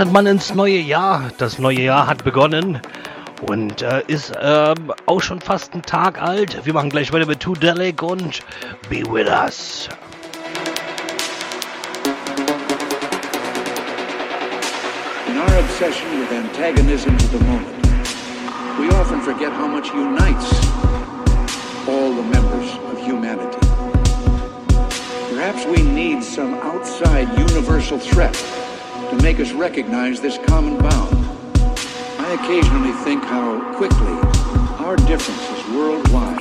startet man ins neue Jahr. Das neue Jahr hat begonnen. Und äh, ist ähm, auch schon fast ein Tag alt. Wir machen gleich weiter mit Two Delic und Be With Us. In our obsession with antagonisms of the moment, we often forget how much unites all the members of humanity. Perhaps we need some outside universal threat make us recognize this common bound. I occasionally think how quickly our differences worldwide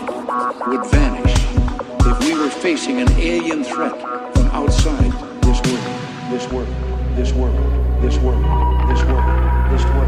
would vanish if we were facing an alien threat from outside this world, this world, this world, this world, this world, this world,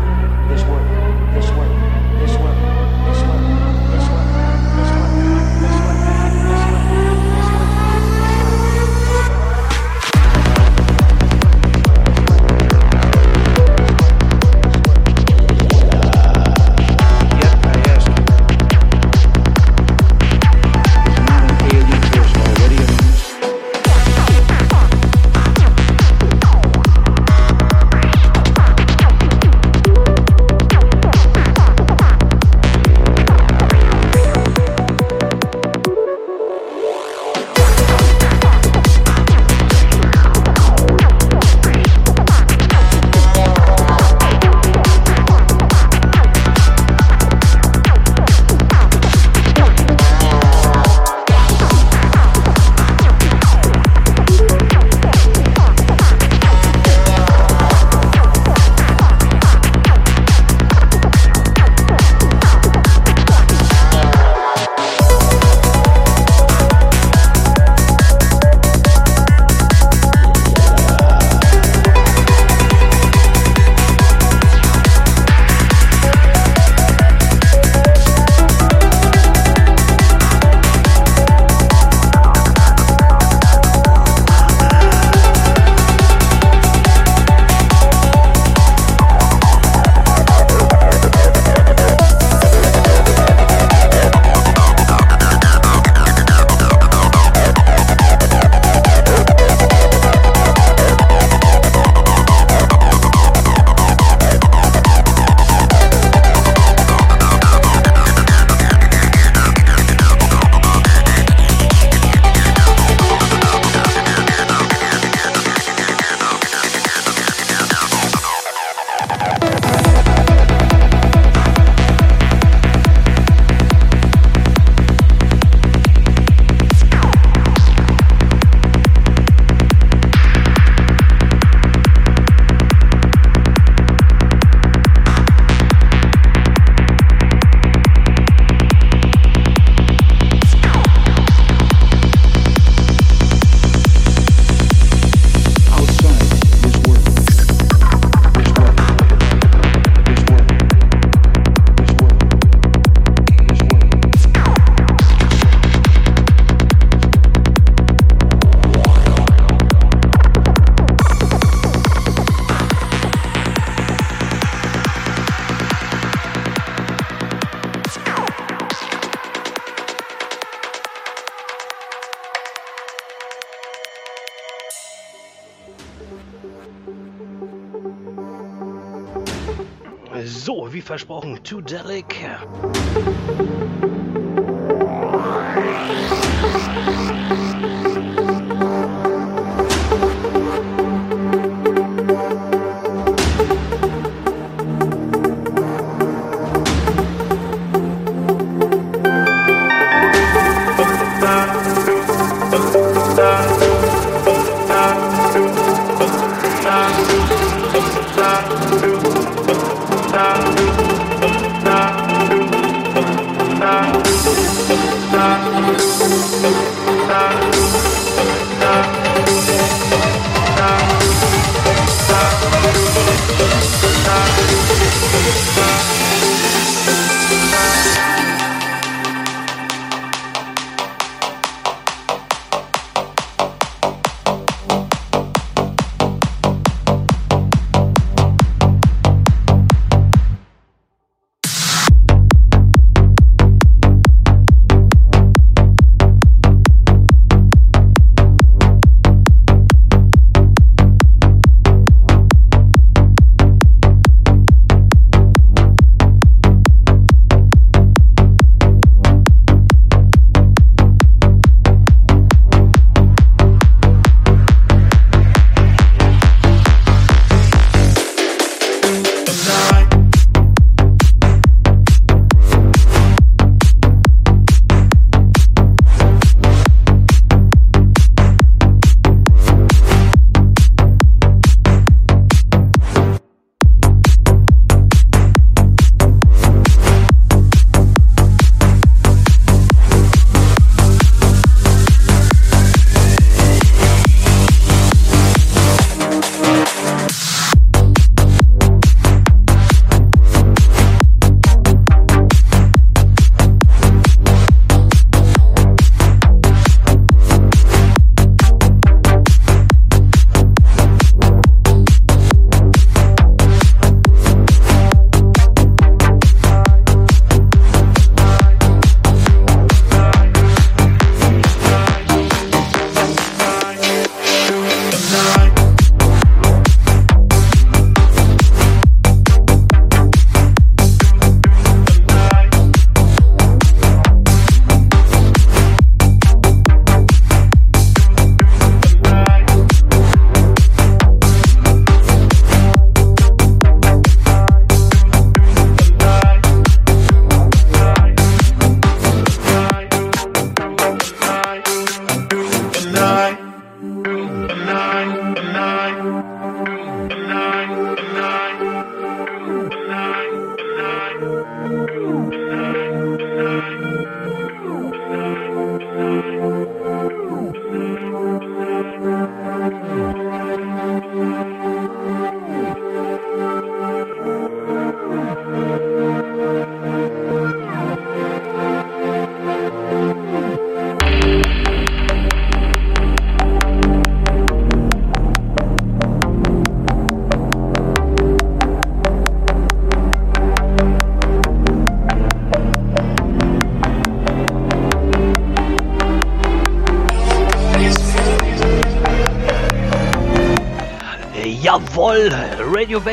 versprochen, To Delic.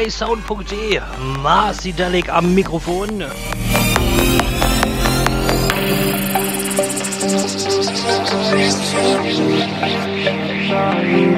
www.sound.de. Marci Dalek am Mikrofon. Sorry.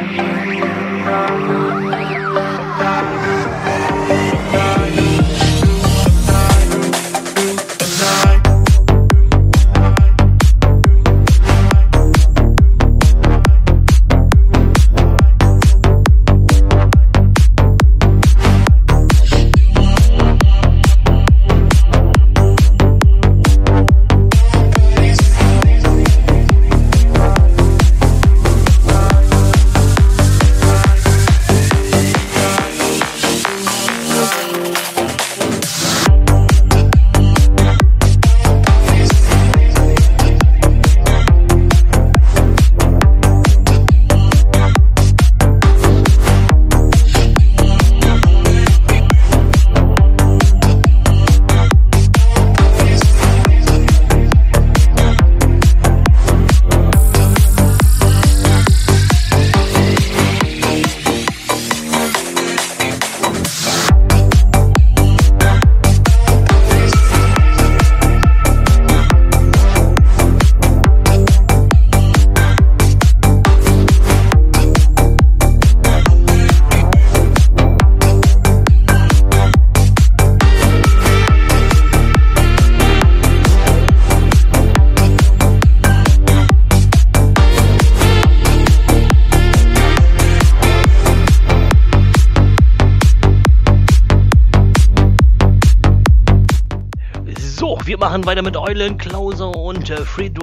machen weiter mit Eulen, Klauser und äh, Fred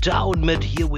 down mit Here We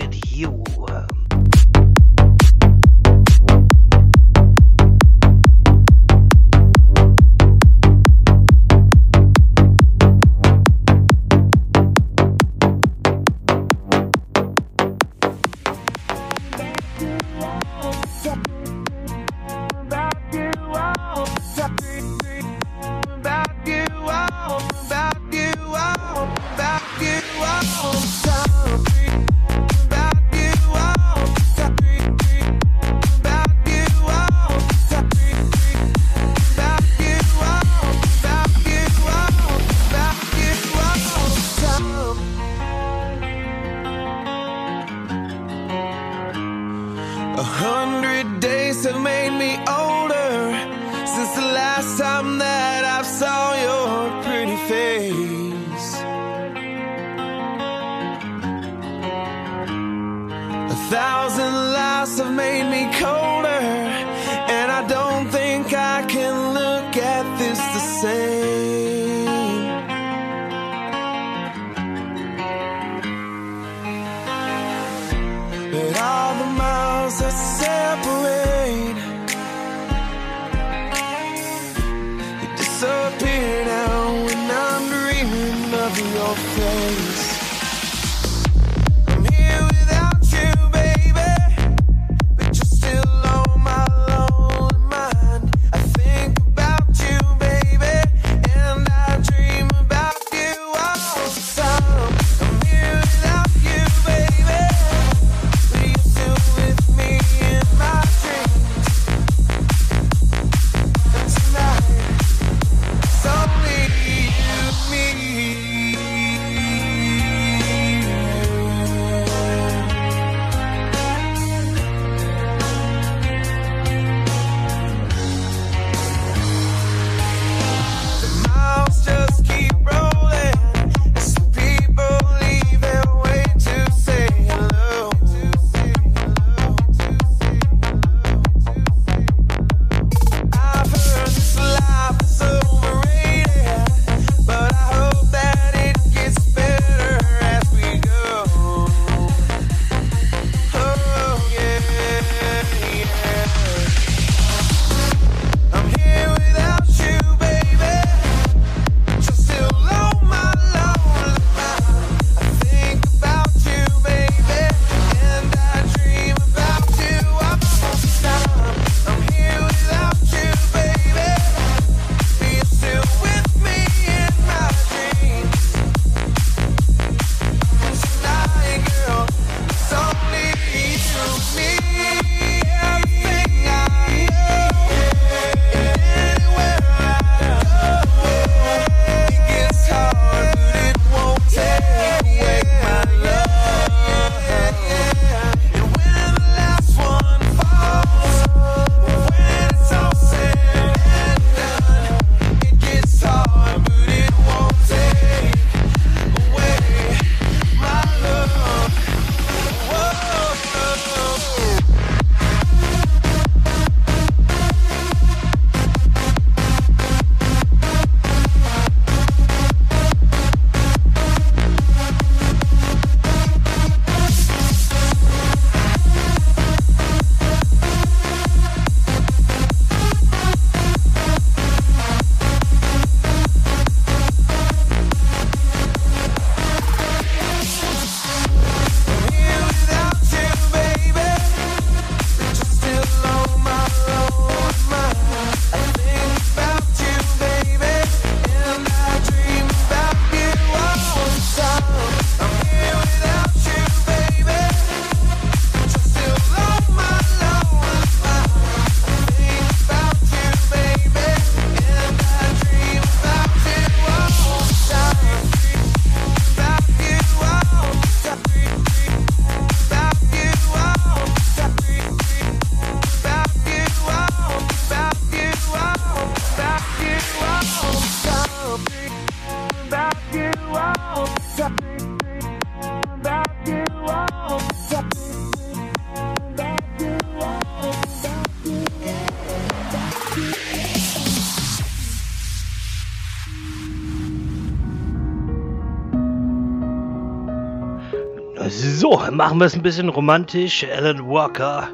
Machen wir es ein bisschen romantisch. Alan Walker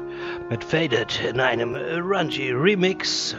mit Faded in einem Rungy Remix.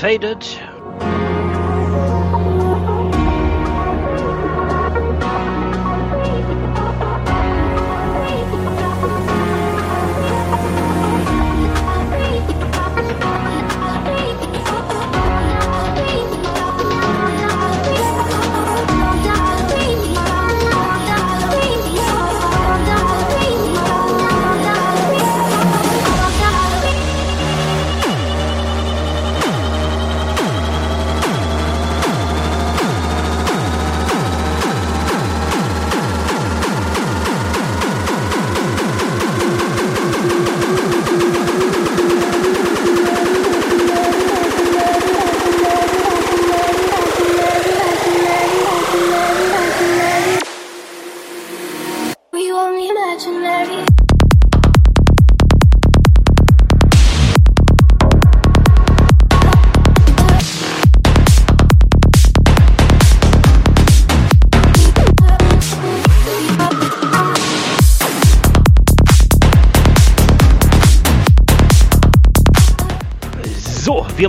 faded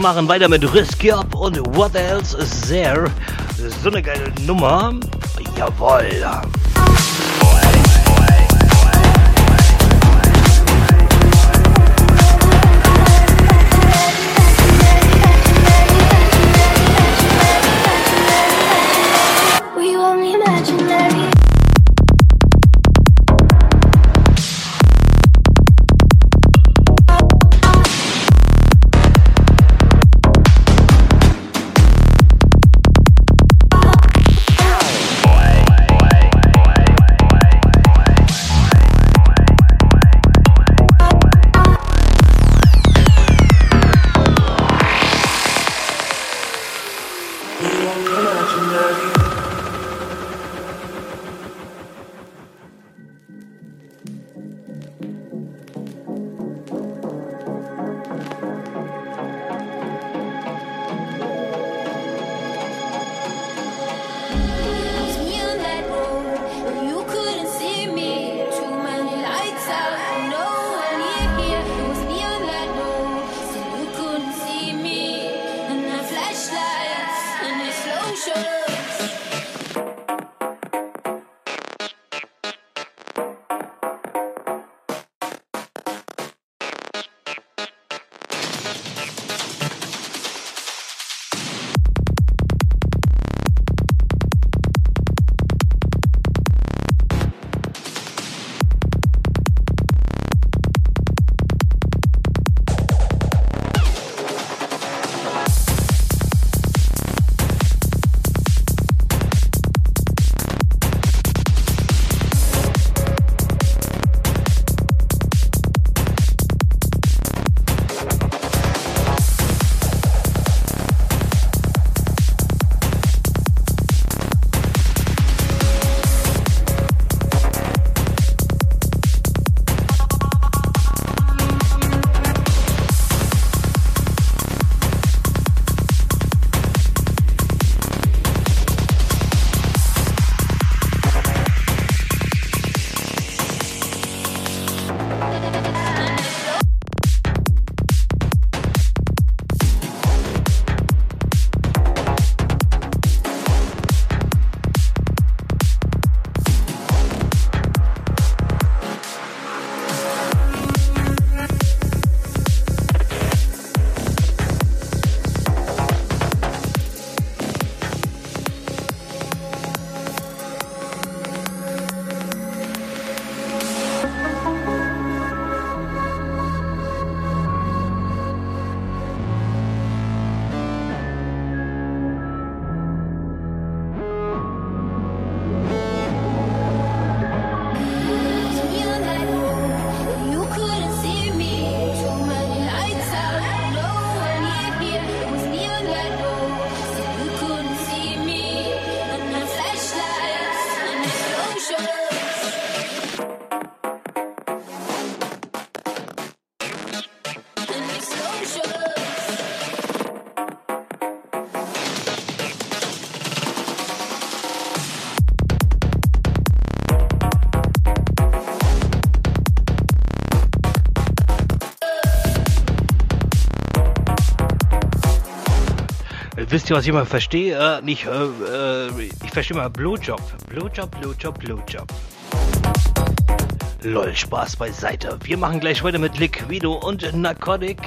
machen weiter mit Risky Up und What Else Is There. So eine geile Nummer. Jawoll. Wisst ihr, was ich mal verstehe? Äh, nicht, äh, äh, ich verstehe mal Blowjob. Blowjob, Blowjob, Blowjob. Lol, Spaß beiseite. Wir machen gleich weiter mit Liquido und Narcotic.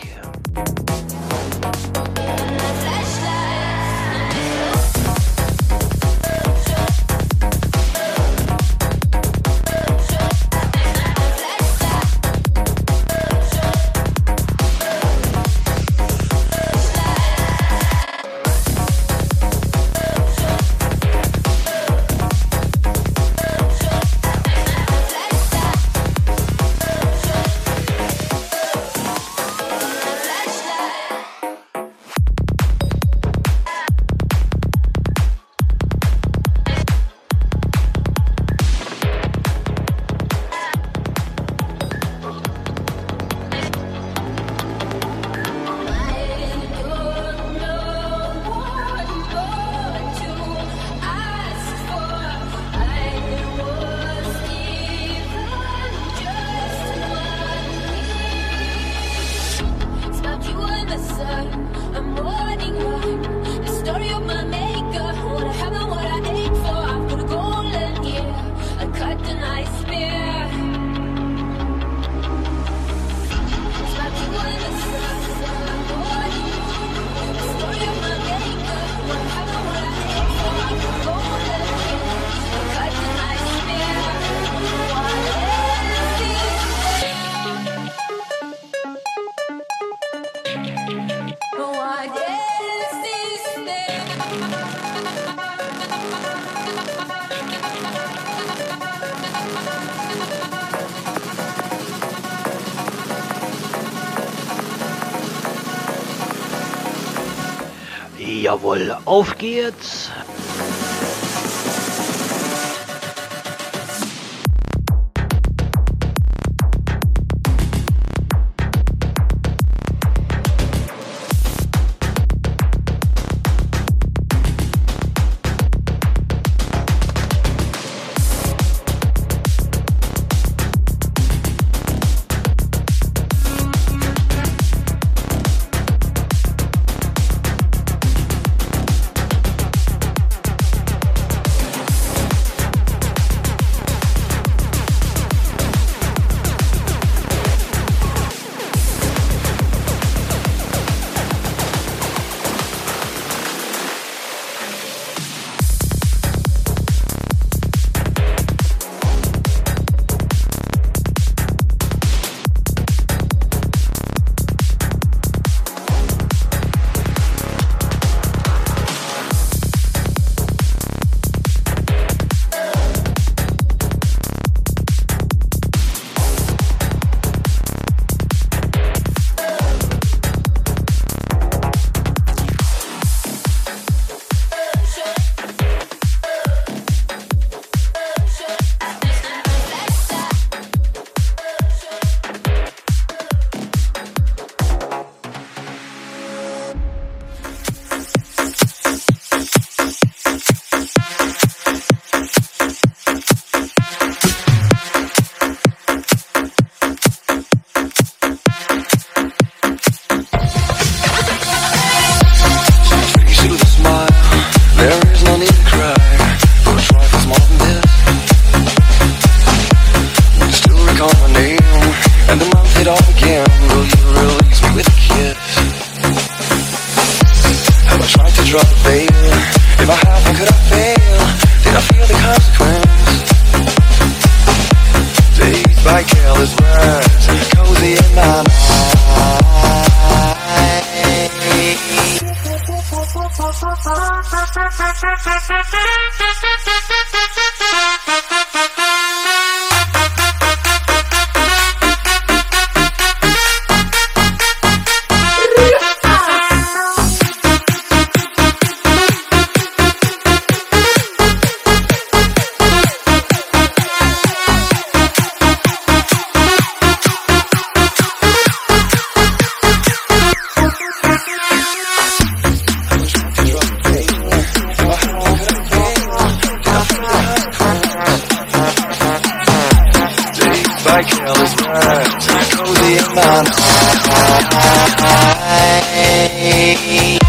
auf geht's! I kill his words. Cozy mind.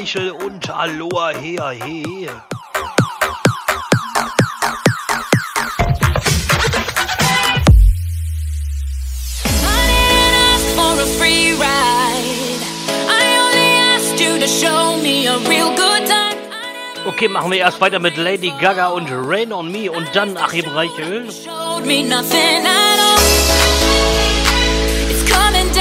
Speichel und Aloha her, he. Okay, machen wir erst weiter mit Lady Gaga und Rain on Me und dann Achim Reichel. Showed me nothing at all. It's coming down.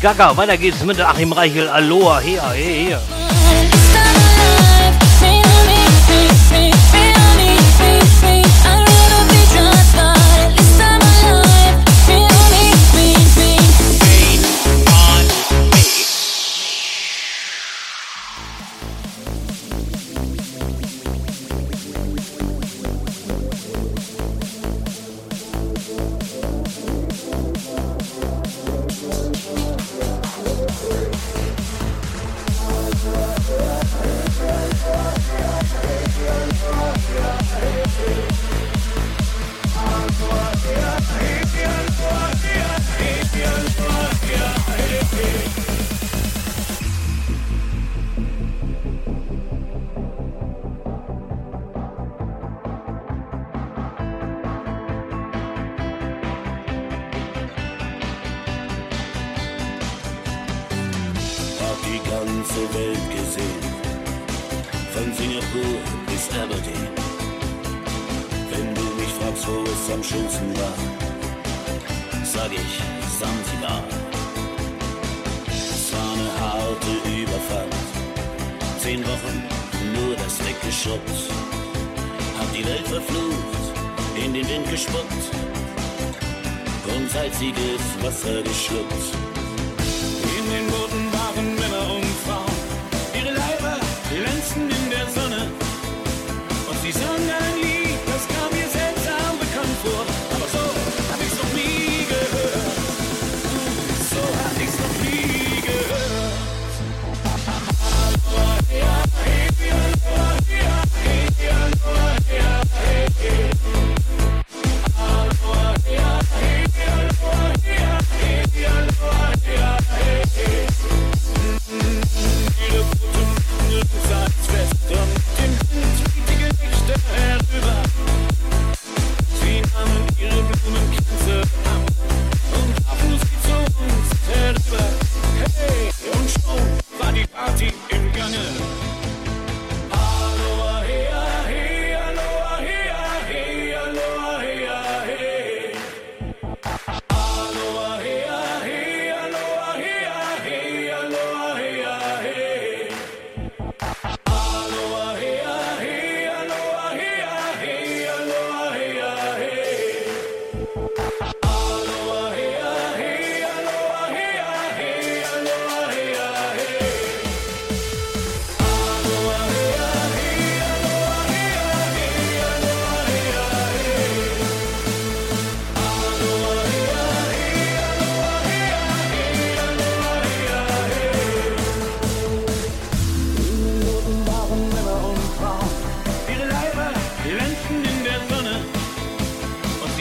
Gaga. Weiter geht's mit Achim Reichel. Aloha, hier, hier, hier.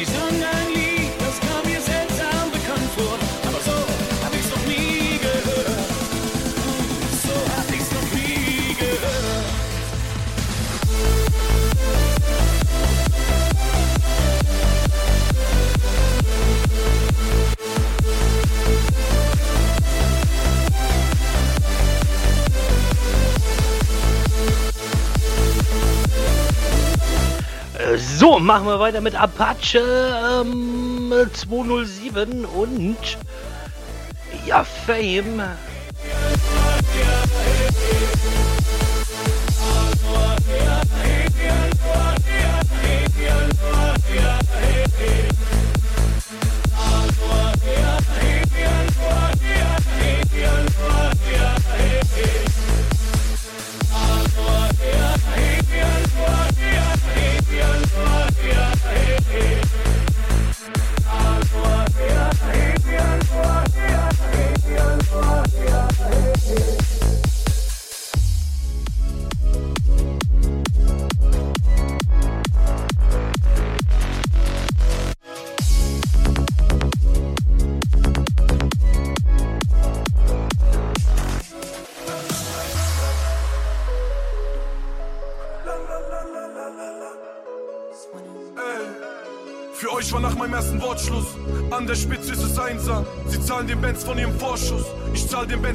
season. So, machen wir weiter mit Apache ähm, äh, 207 und ja, Fame.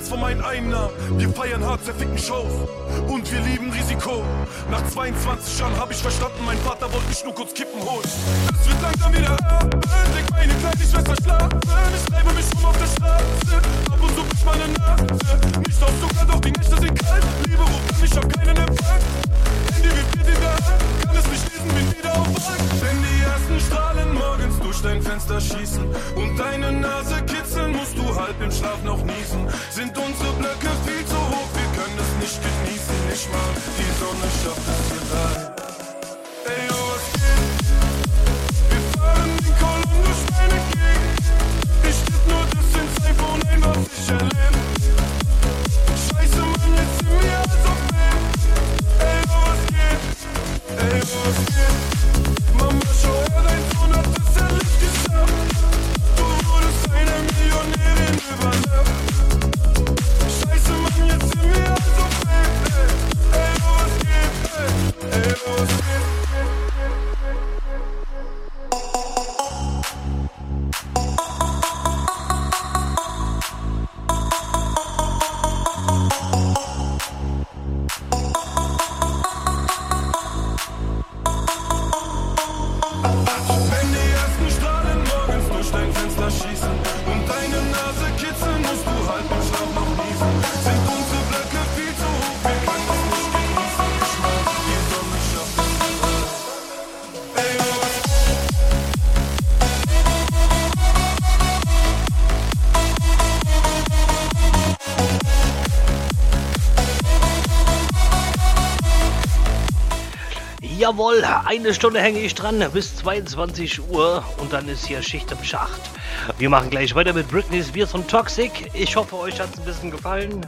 1 von meinen Einnahmen. Wir feiern hart, zerficken Shows und wir lieben Risiko. Nach 22 Jahren habe ich verstanden, mein Vater wollte mich nur kurz kippen holen. Es wird langsam wieder. eine Stunde hänge ich dran bis 22 Uhr und dann ist hier Schicht im Schacht. Wir machen gleich weiter mit Britney's Spears und Toxic. Ich hoffe, euch hat es ein bisschen gefallen.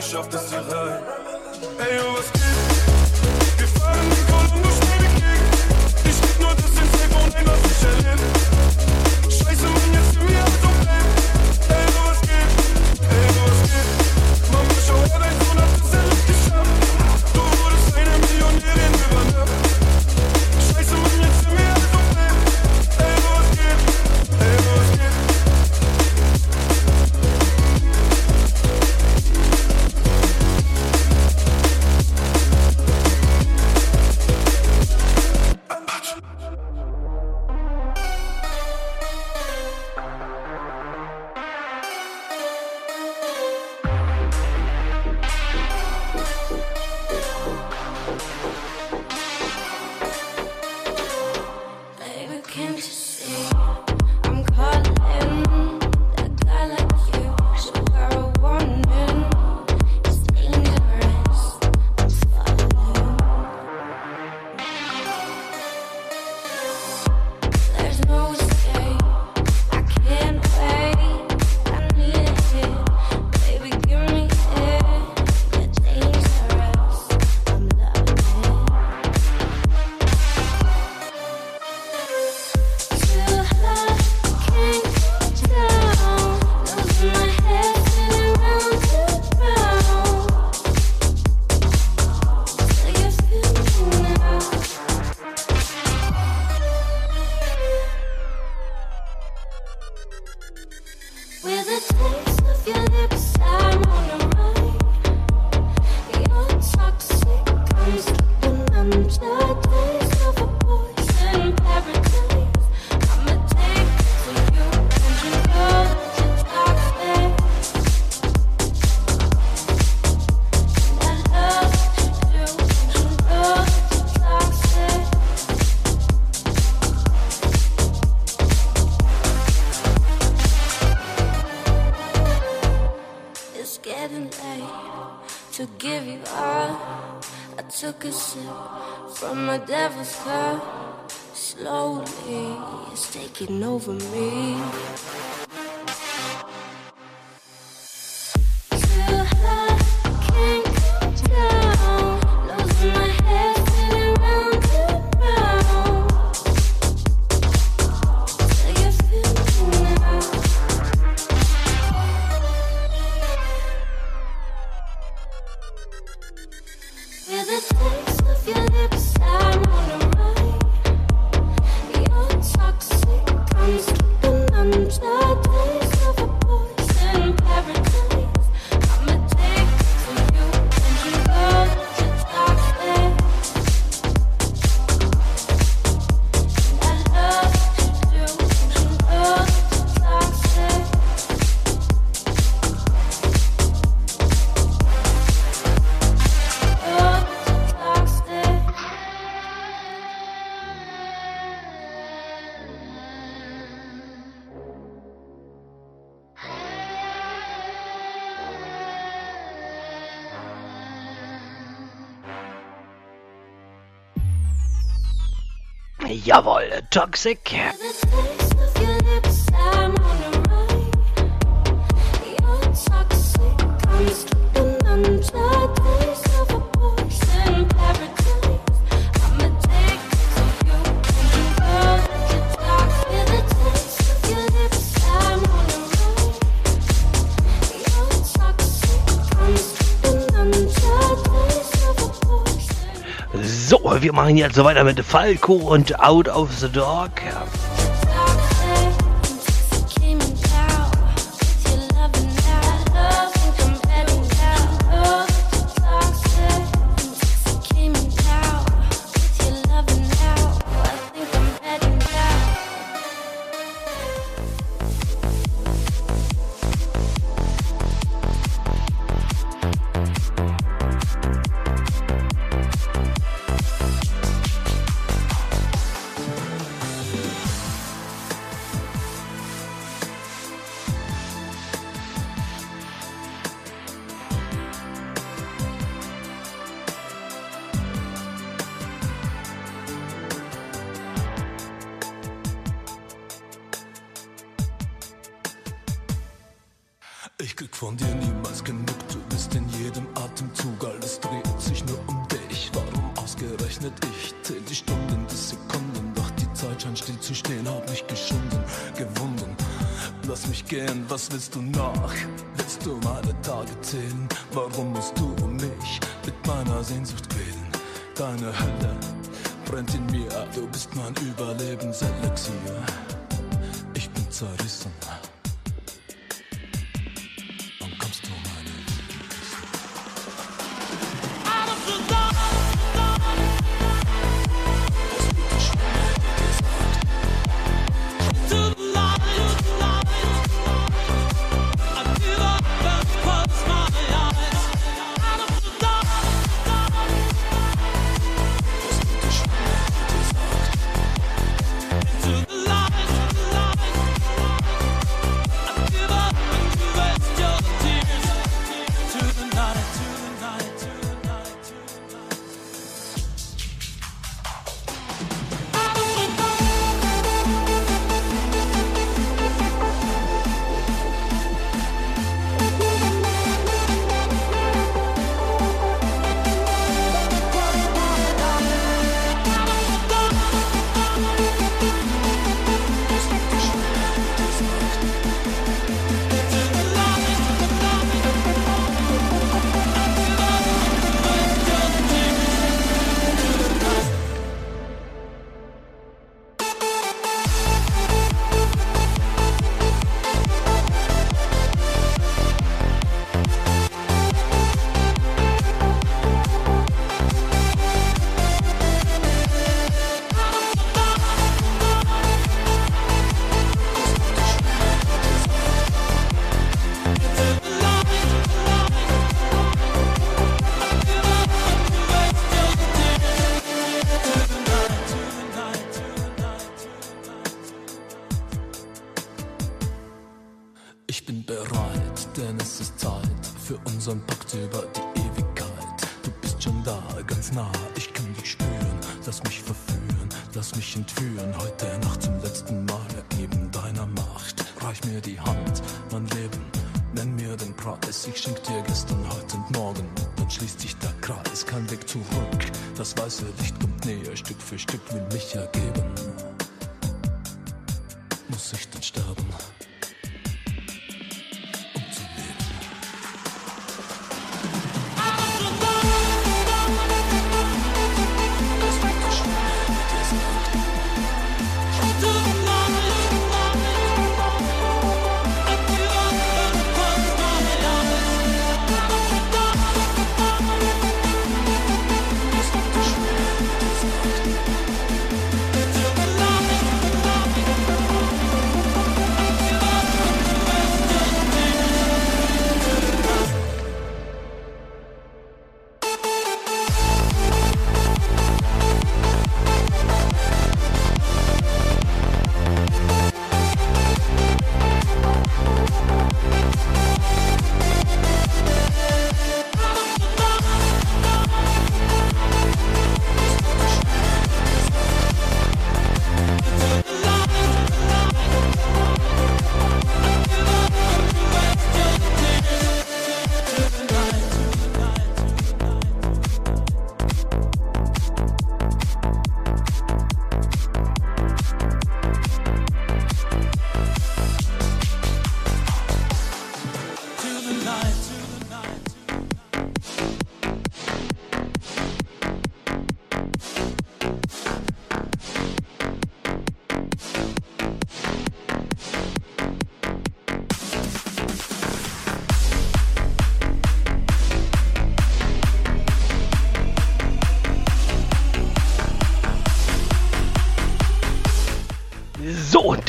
ich schaff das hier. toxic. wir machen jetzt so also weiter mit Falco und Out of the Dog.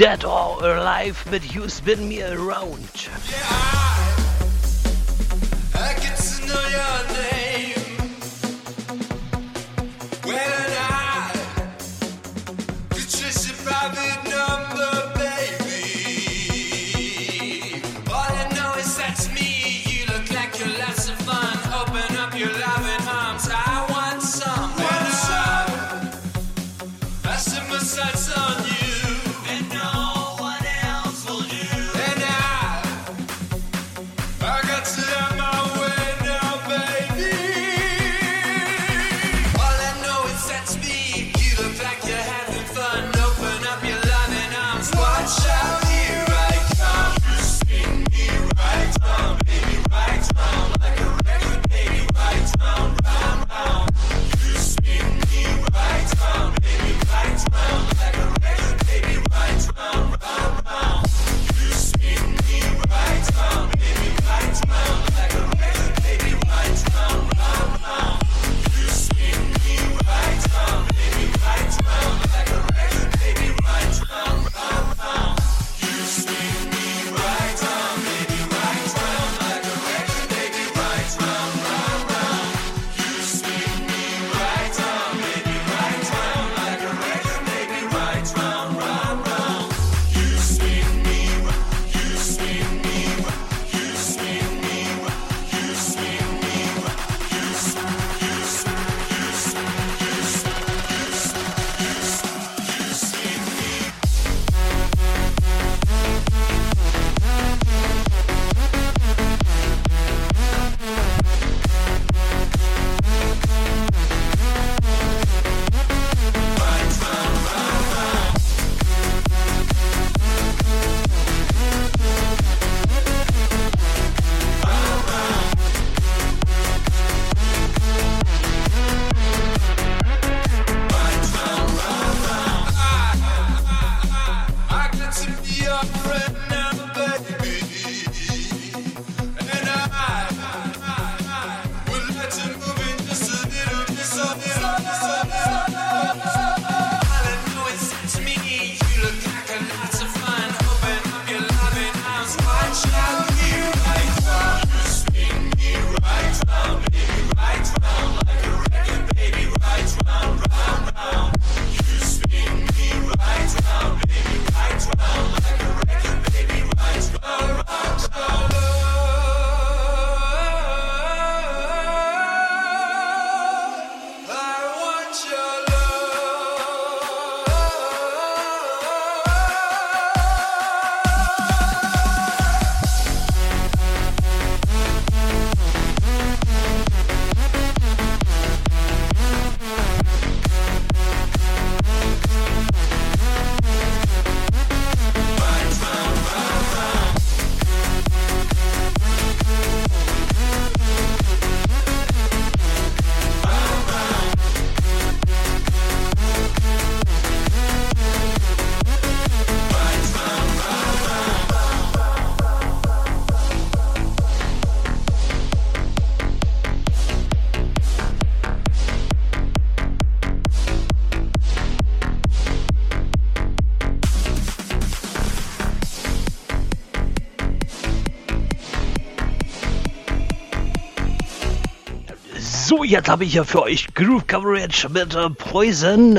dead or alive, but you spin me around. So, jetzt habe ich ja für euch Groove Coverage mit äh, Poison.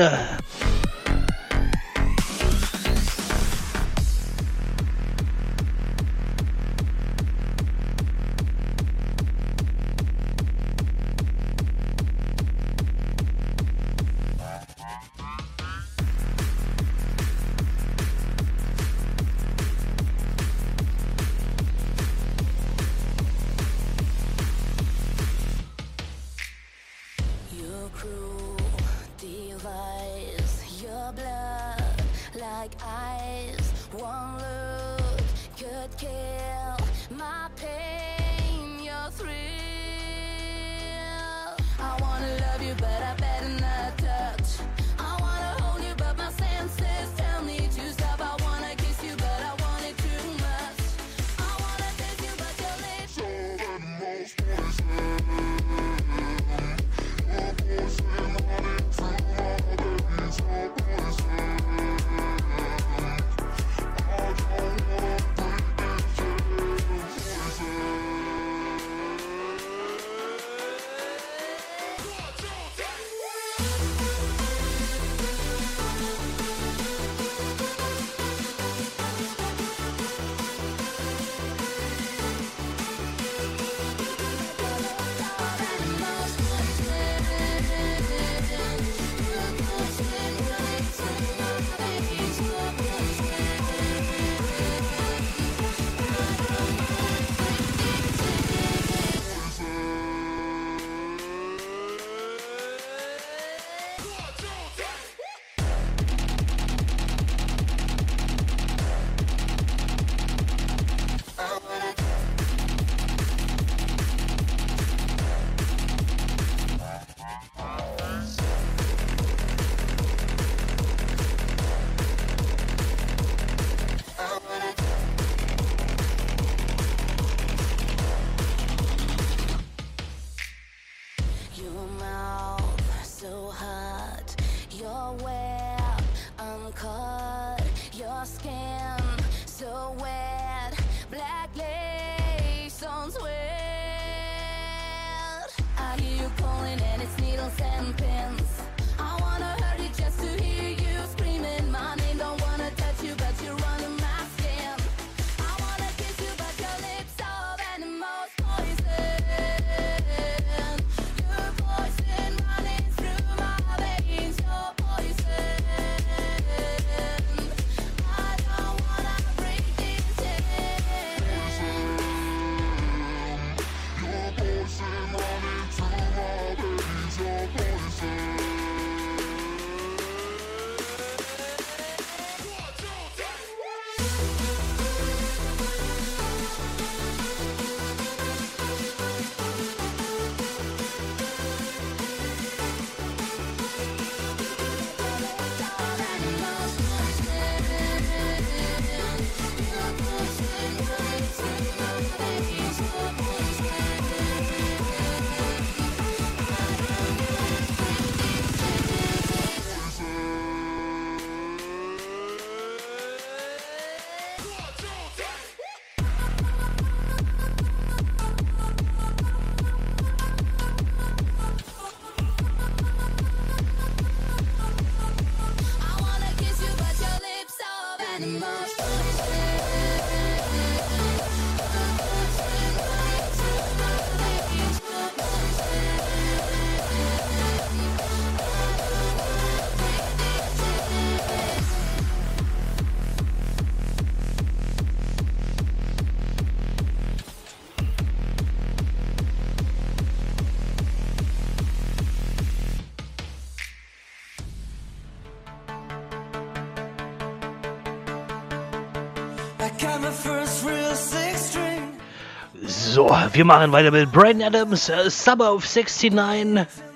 Wir machen weiter mit Brian Adams, äh, Summer of 69.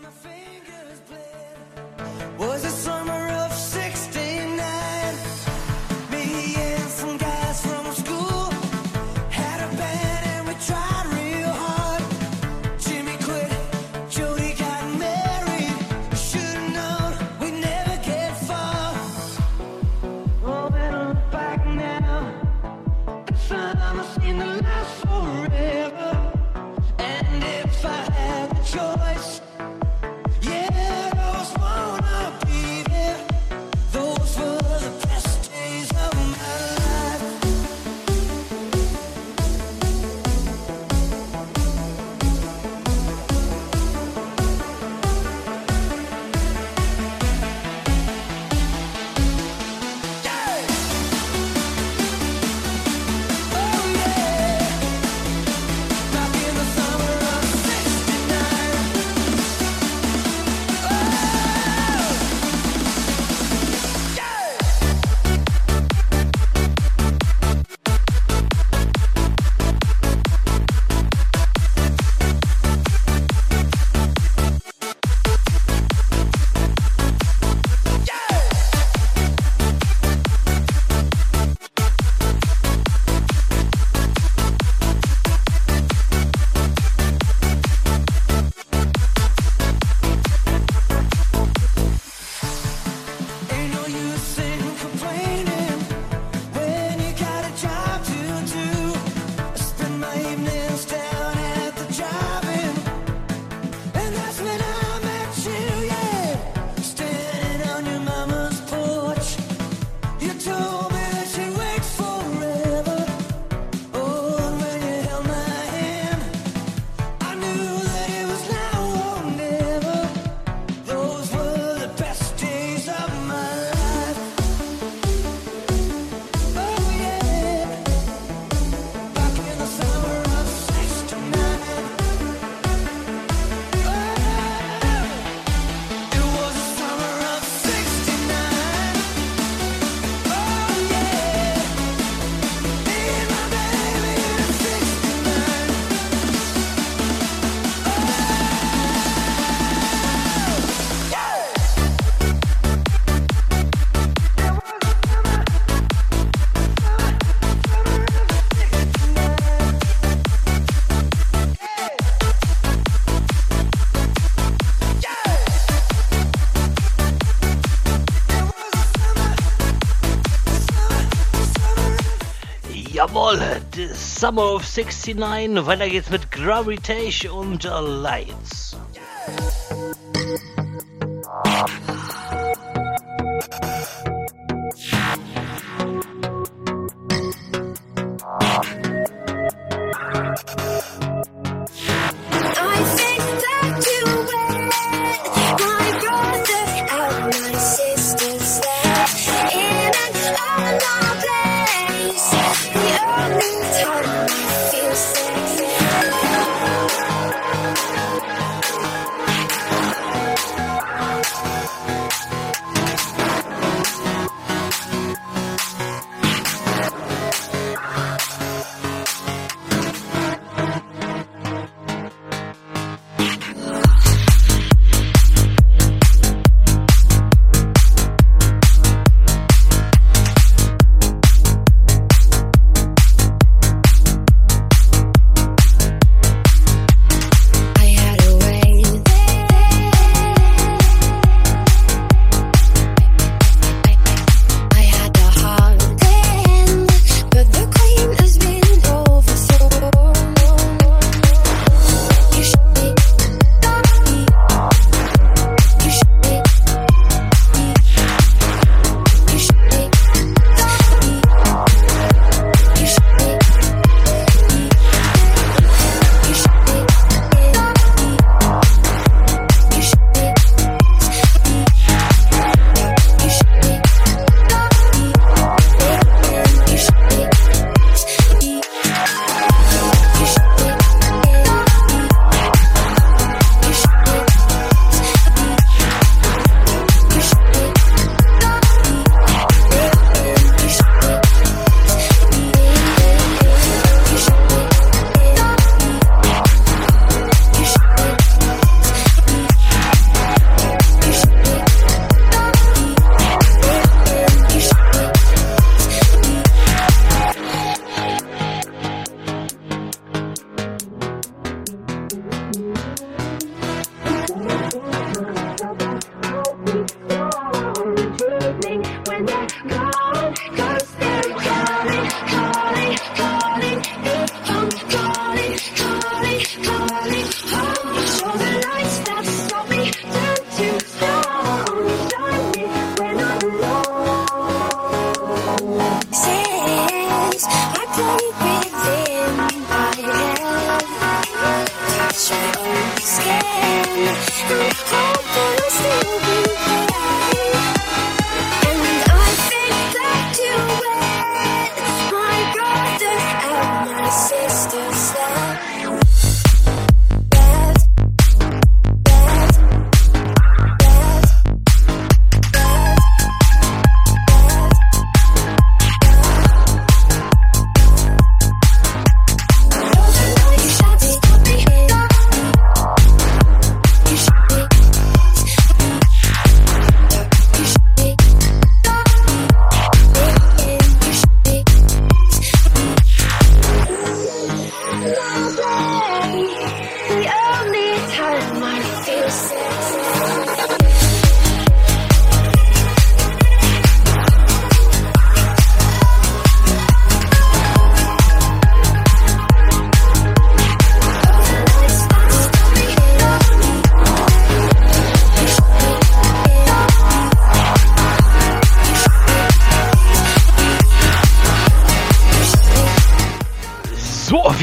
Summer of 69. Weiter geht's mit Gravitation und Lights.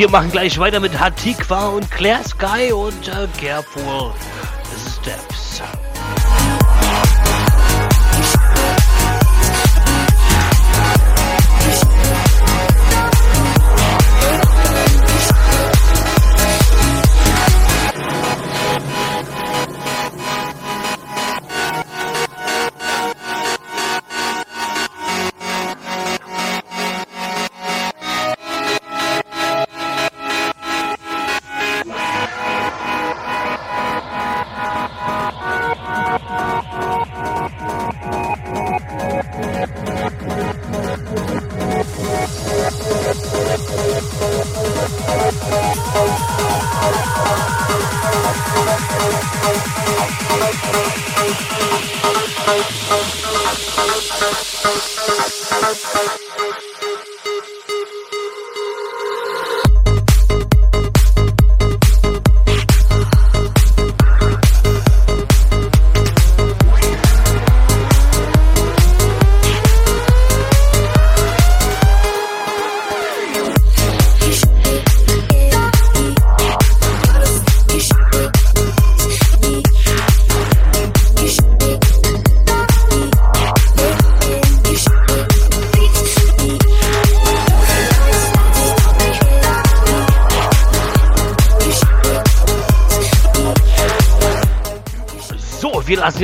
wir machen gleich weiter mit Hatikwa und Claire Sky und äh, Careful Step.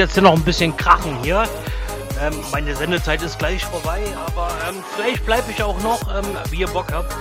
jetzt hier noch ein bisschen krachen hier. Ähm, meine Sendezeit ist gleich vorbei, aber ähm, vielleicht bleibe ich auch noch, ähm, wie ihr Bock habt.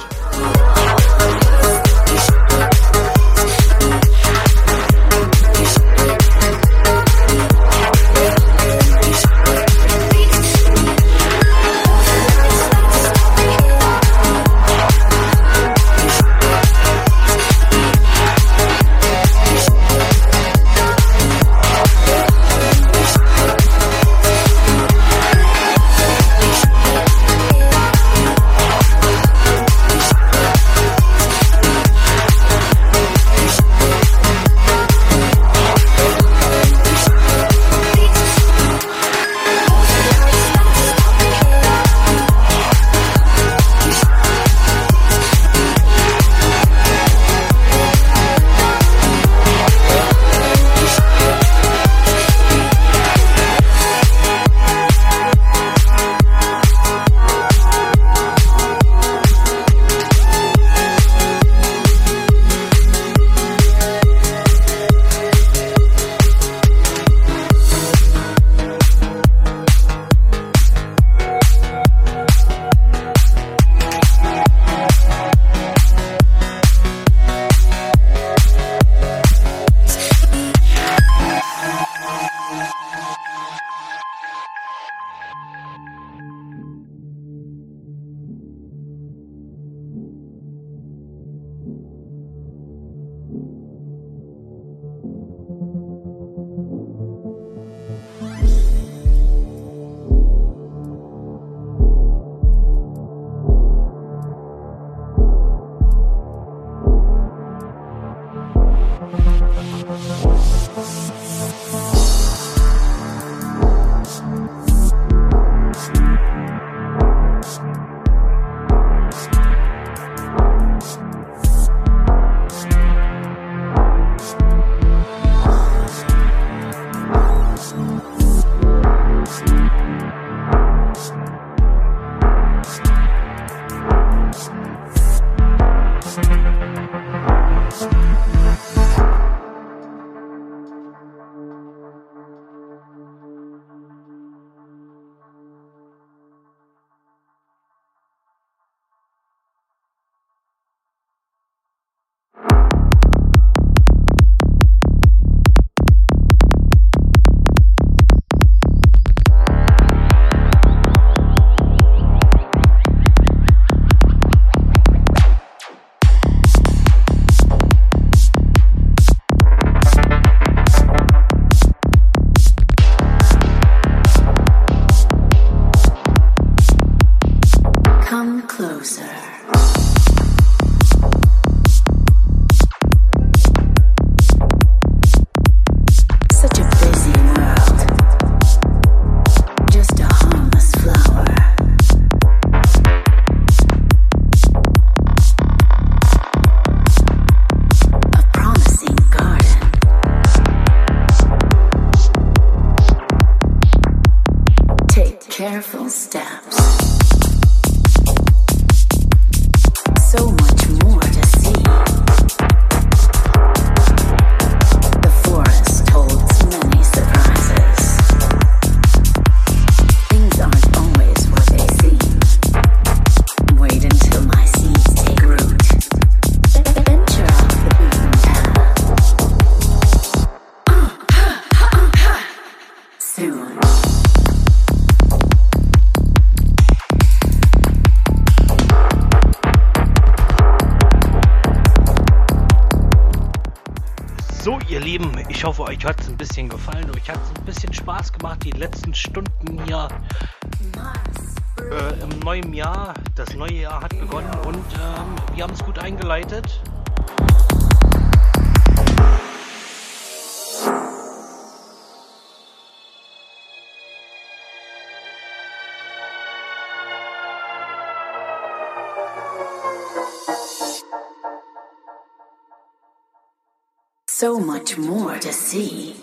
much more to see.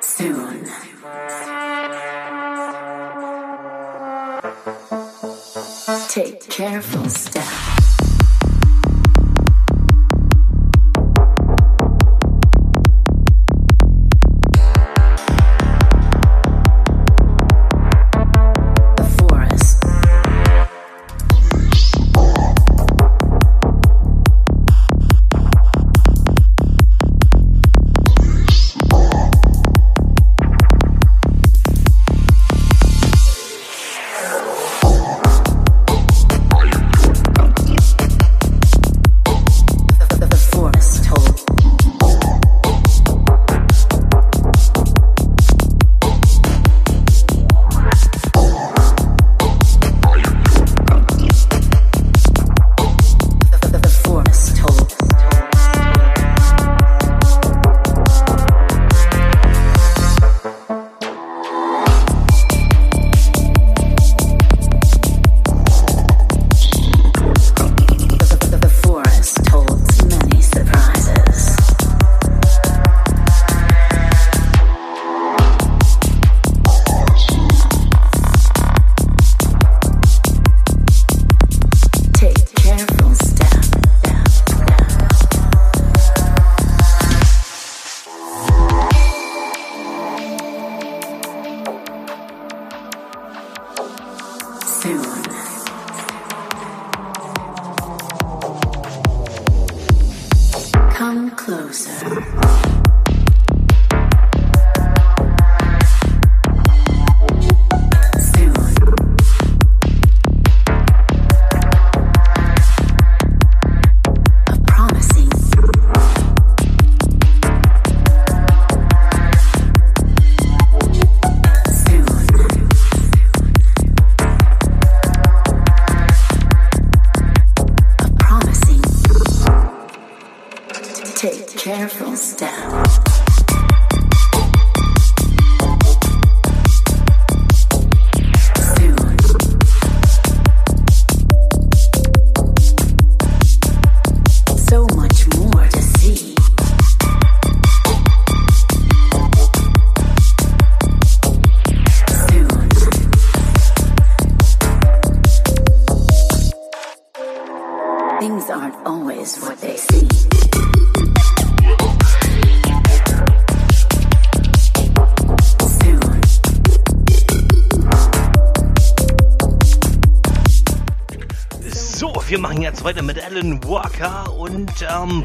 Soon. Take careful steps. Weiter mit Alan Walker und ähm,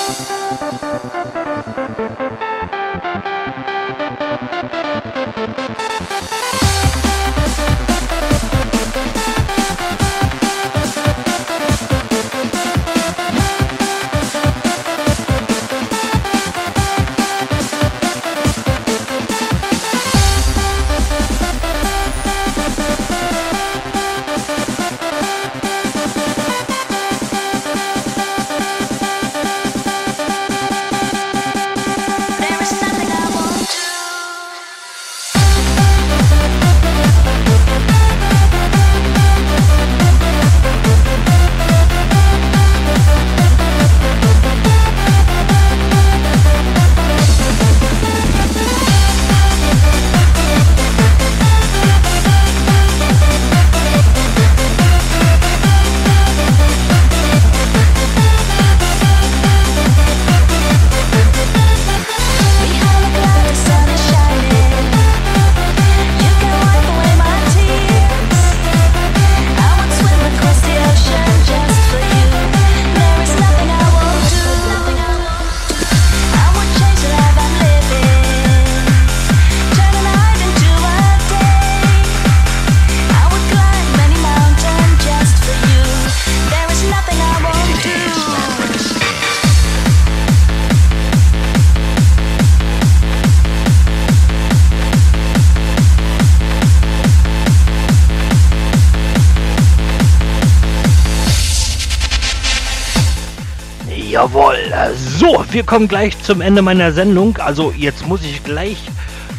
wir kommen gleich zum Ende meiner Sendung. Also jetzt muss ich gleich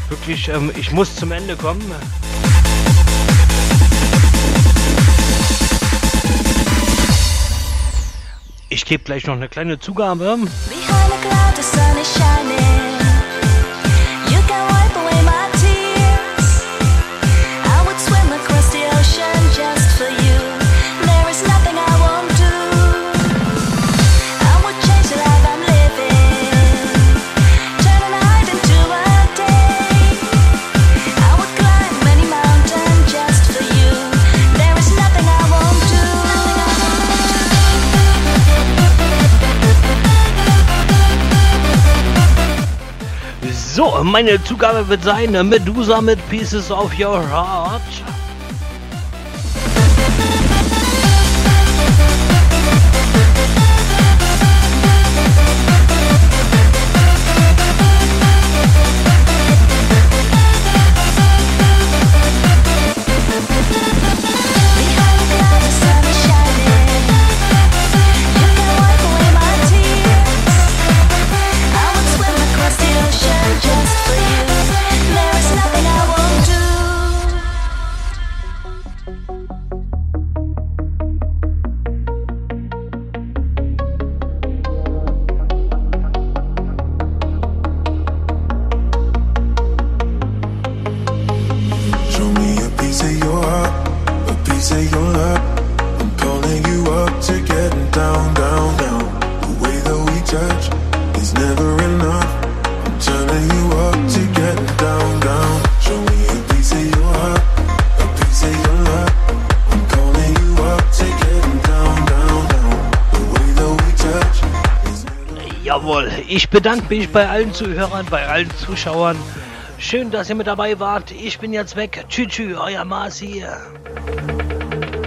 wirklich, ähm, ich muss zum Ende kommen. Ich gebe gleich noch eine kleine Zugabe. Behind a cloud, the sun is shining. Meine Zugabe wird sein Medusa mit Pieces of Your Heart. Bedanke mich bei allen Zuhörern, bei allen Zuschauern. Schön, dass ihr mit dabei wart. Ich bin jetzt weg. Tschü, tschü, euer Mars hier.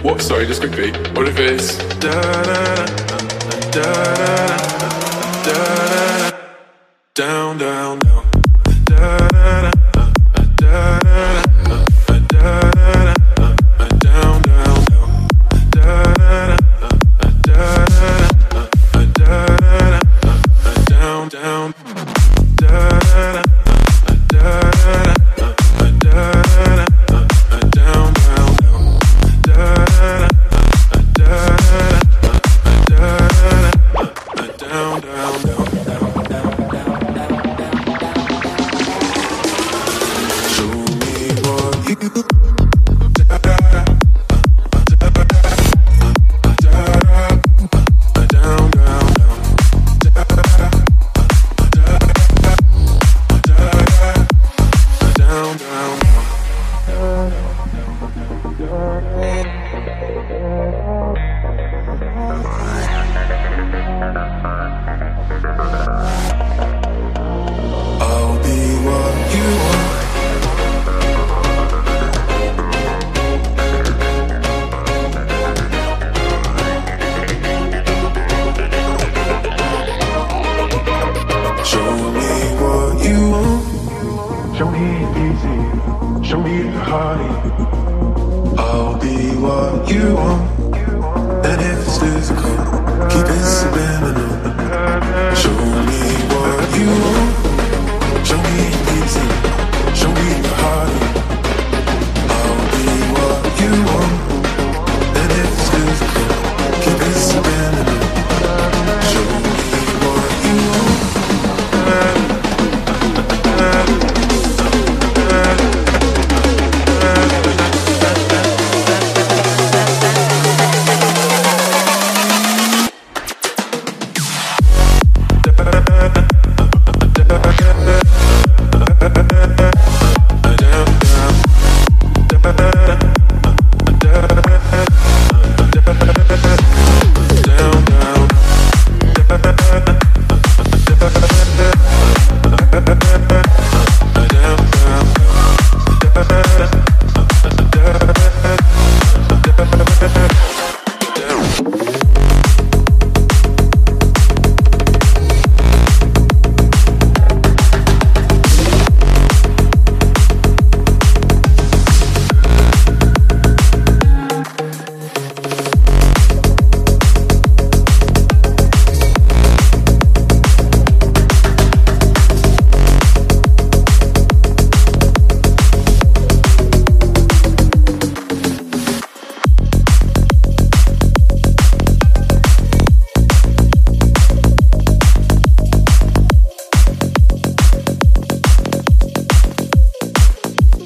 What? Sorry, just quickly. What if it's da da da da da da da down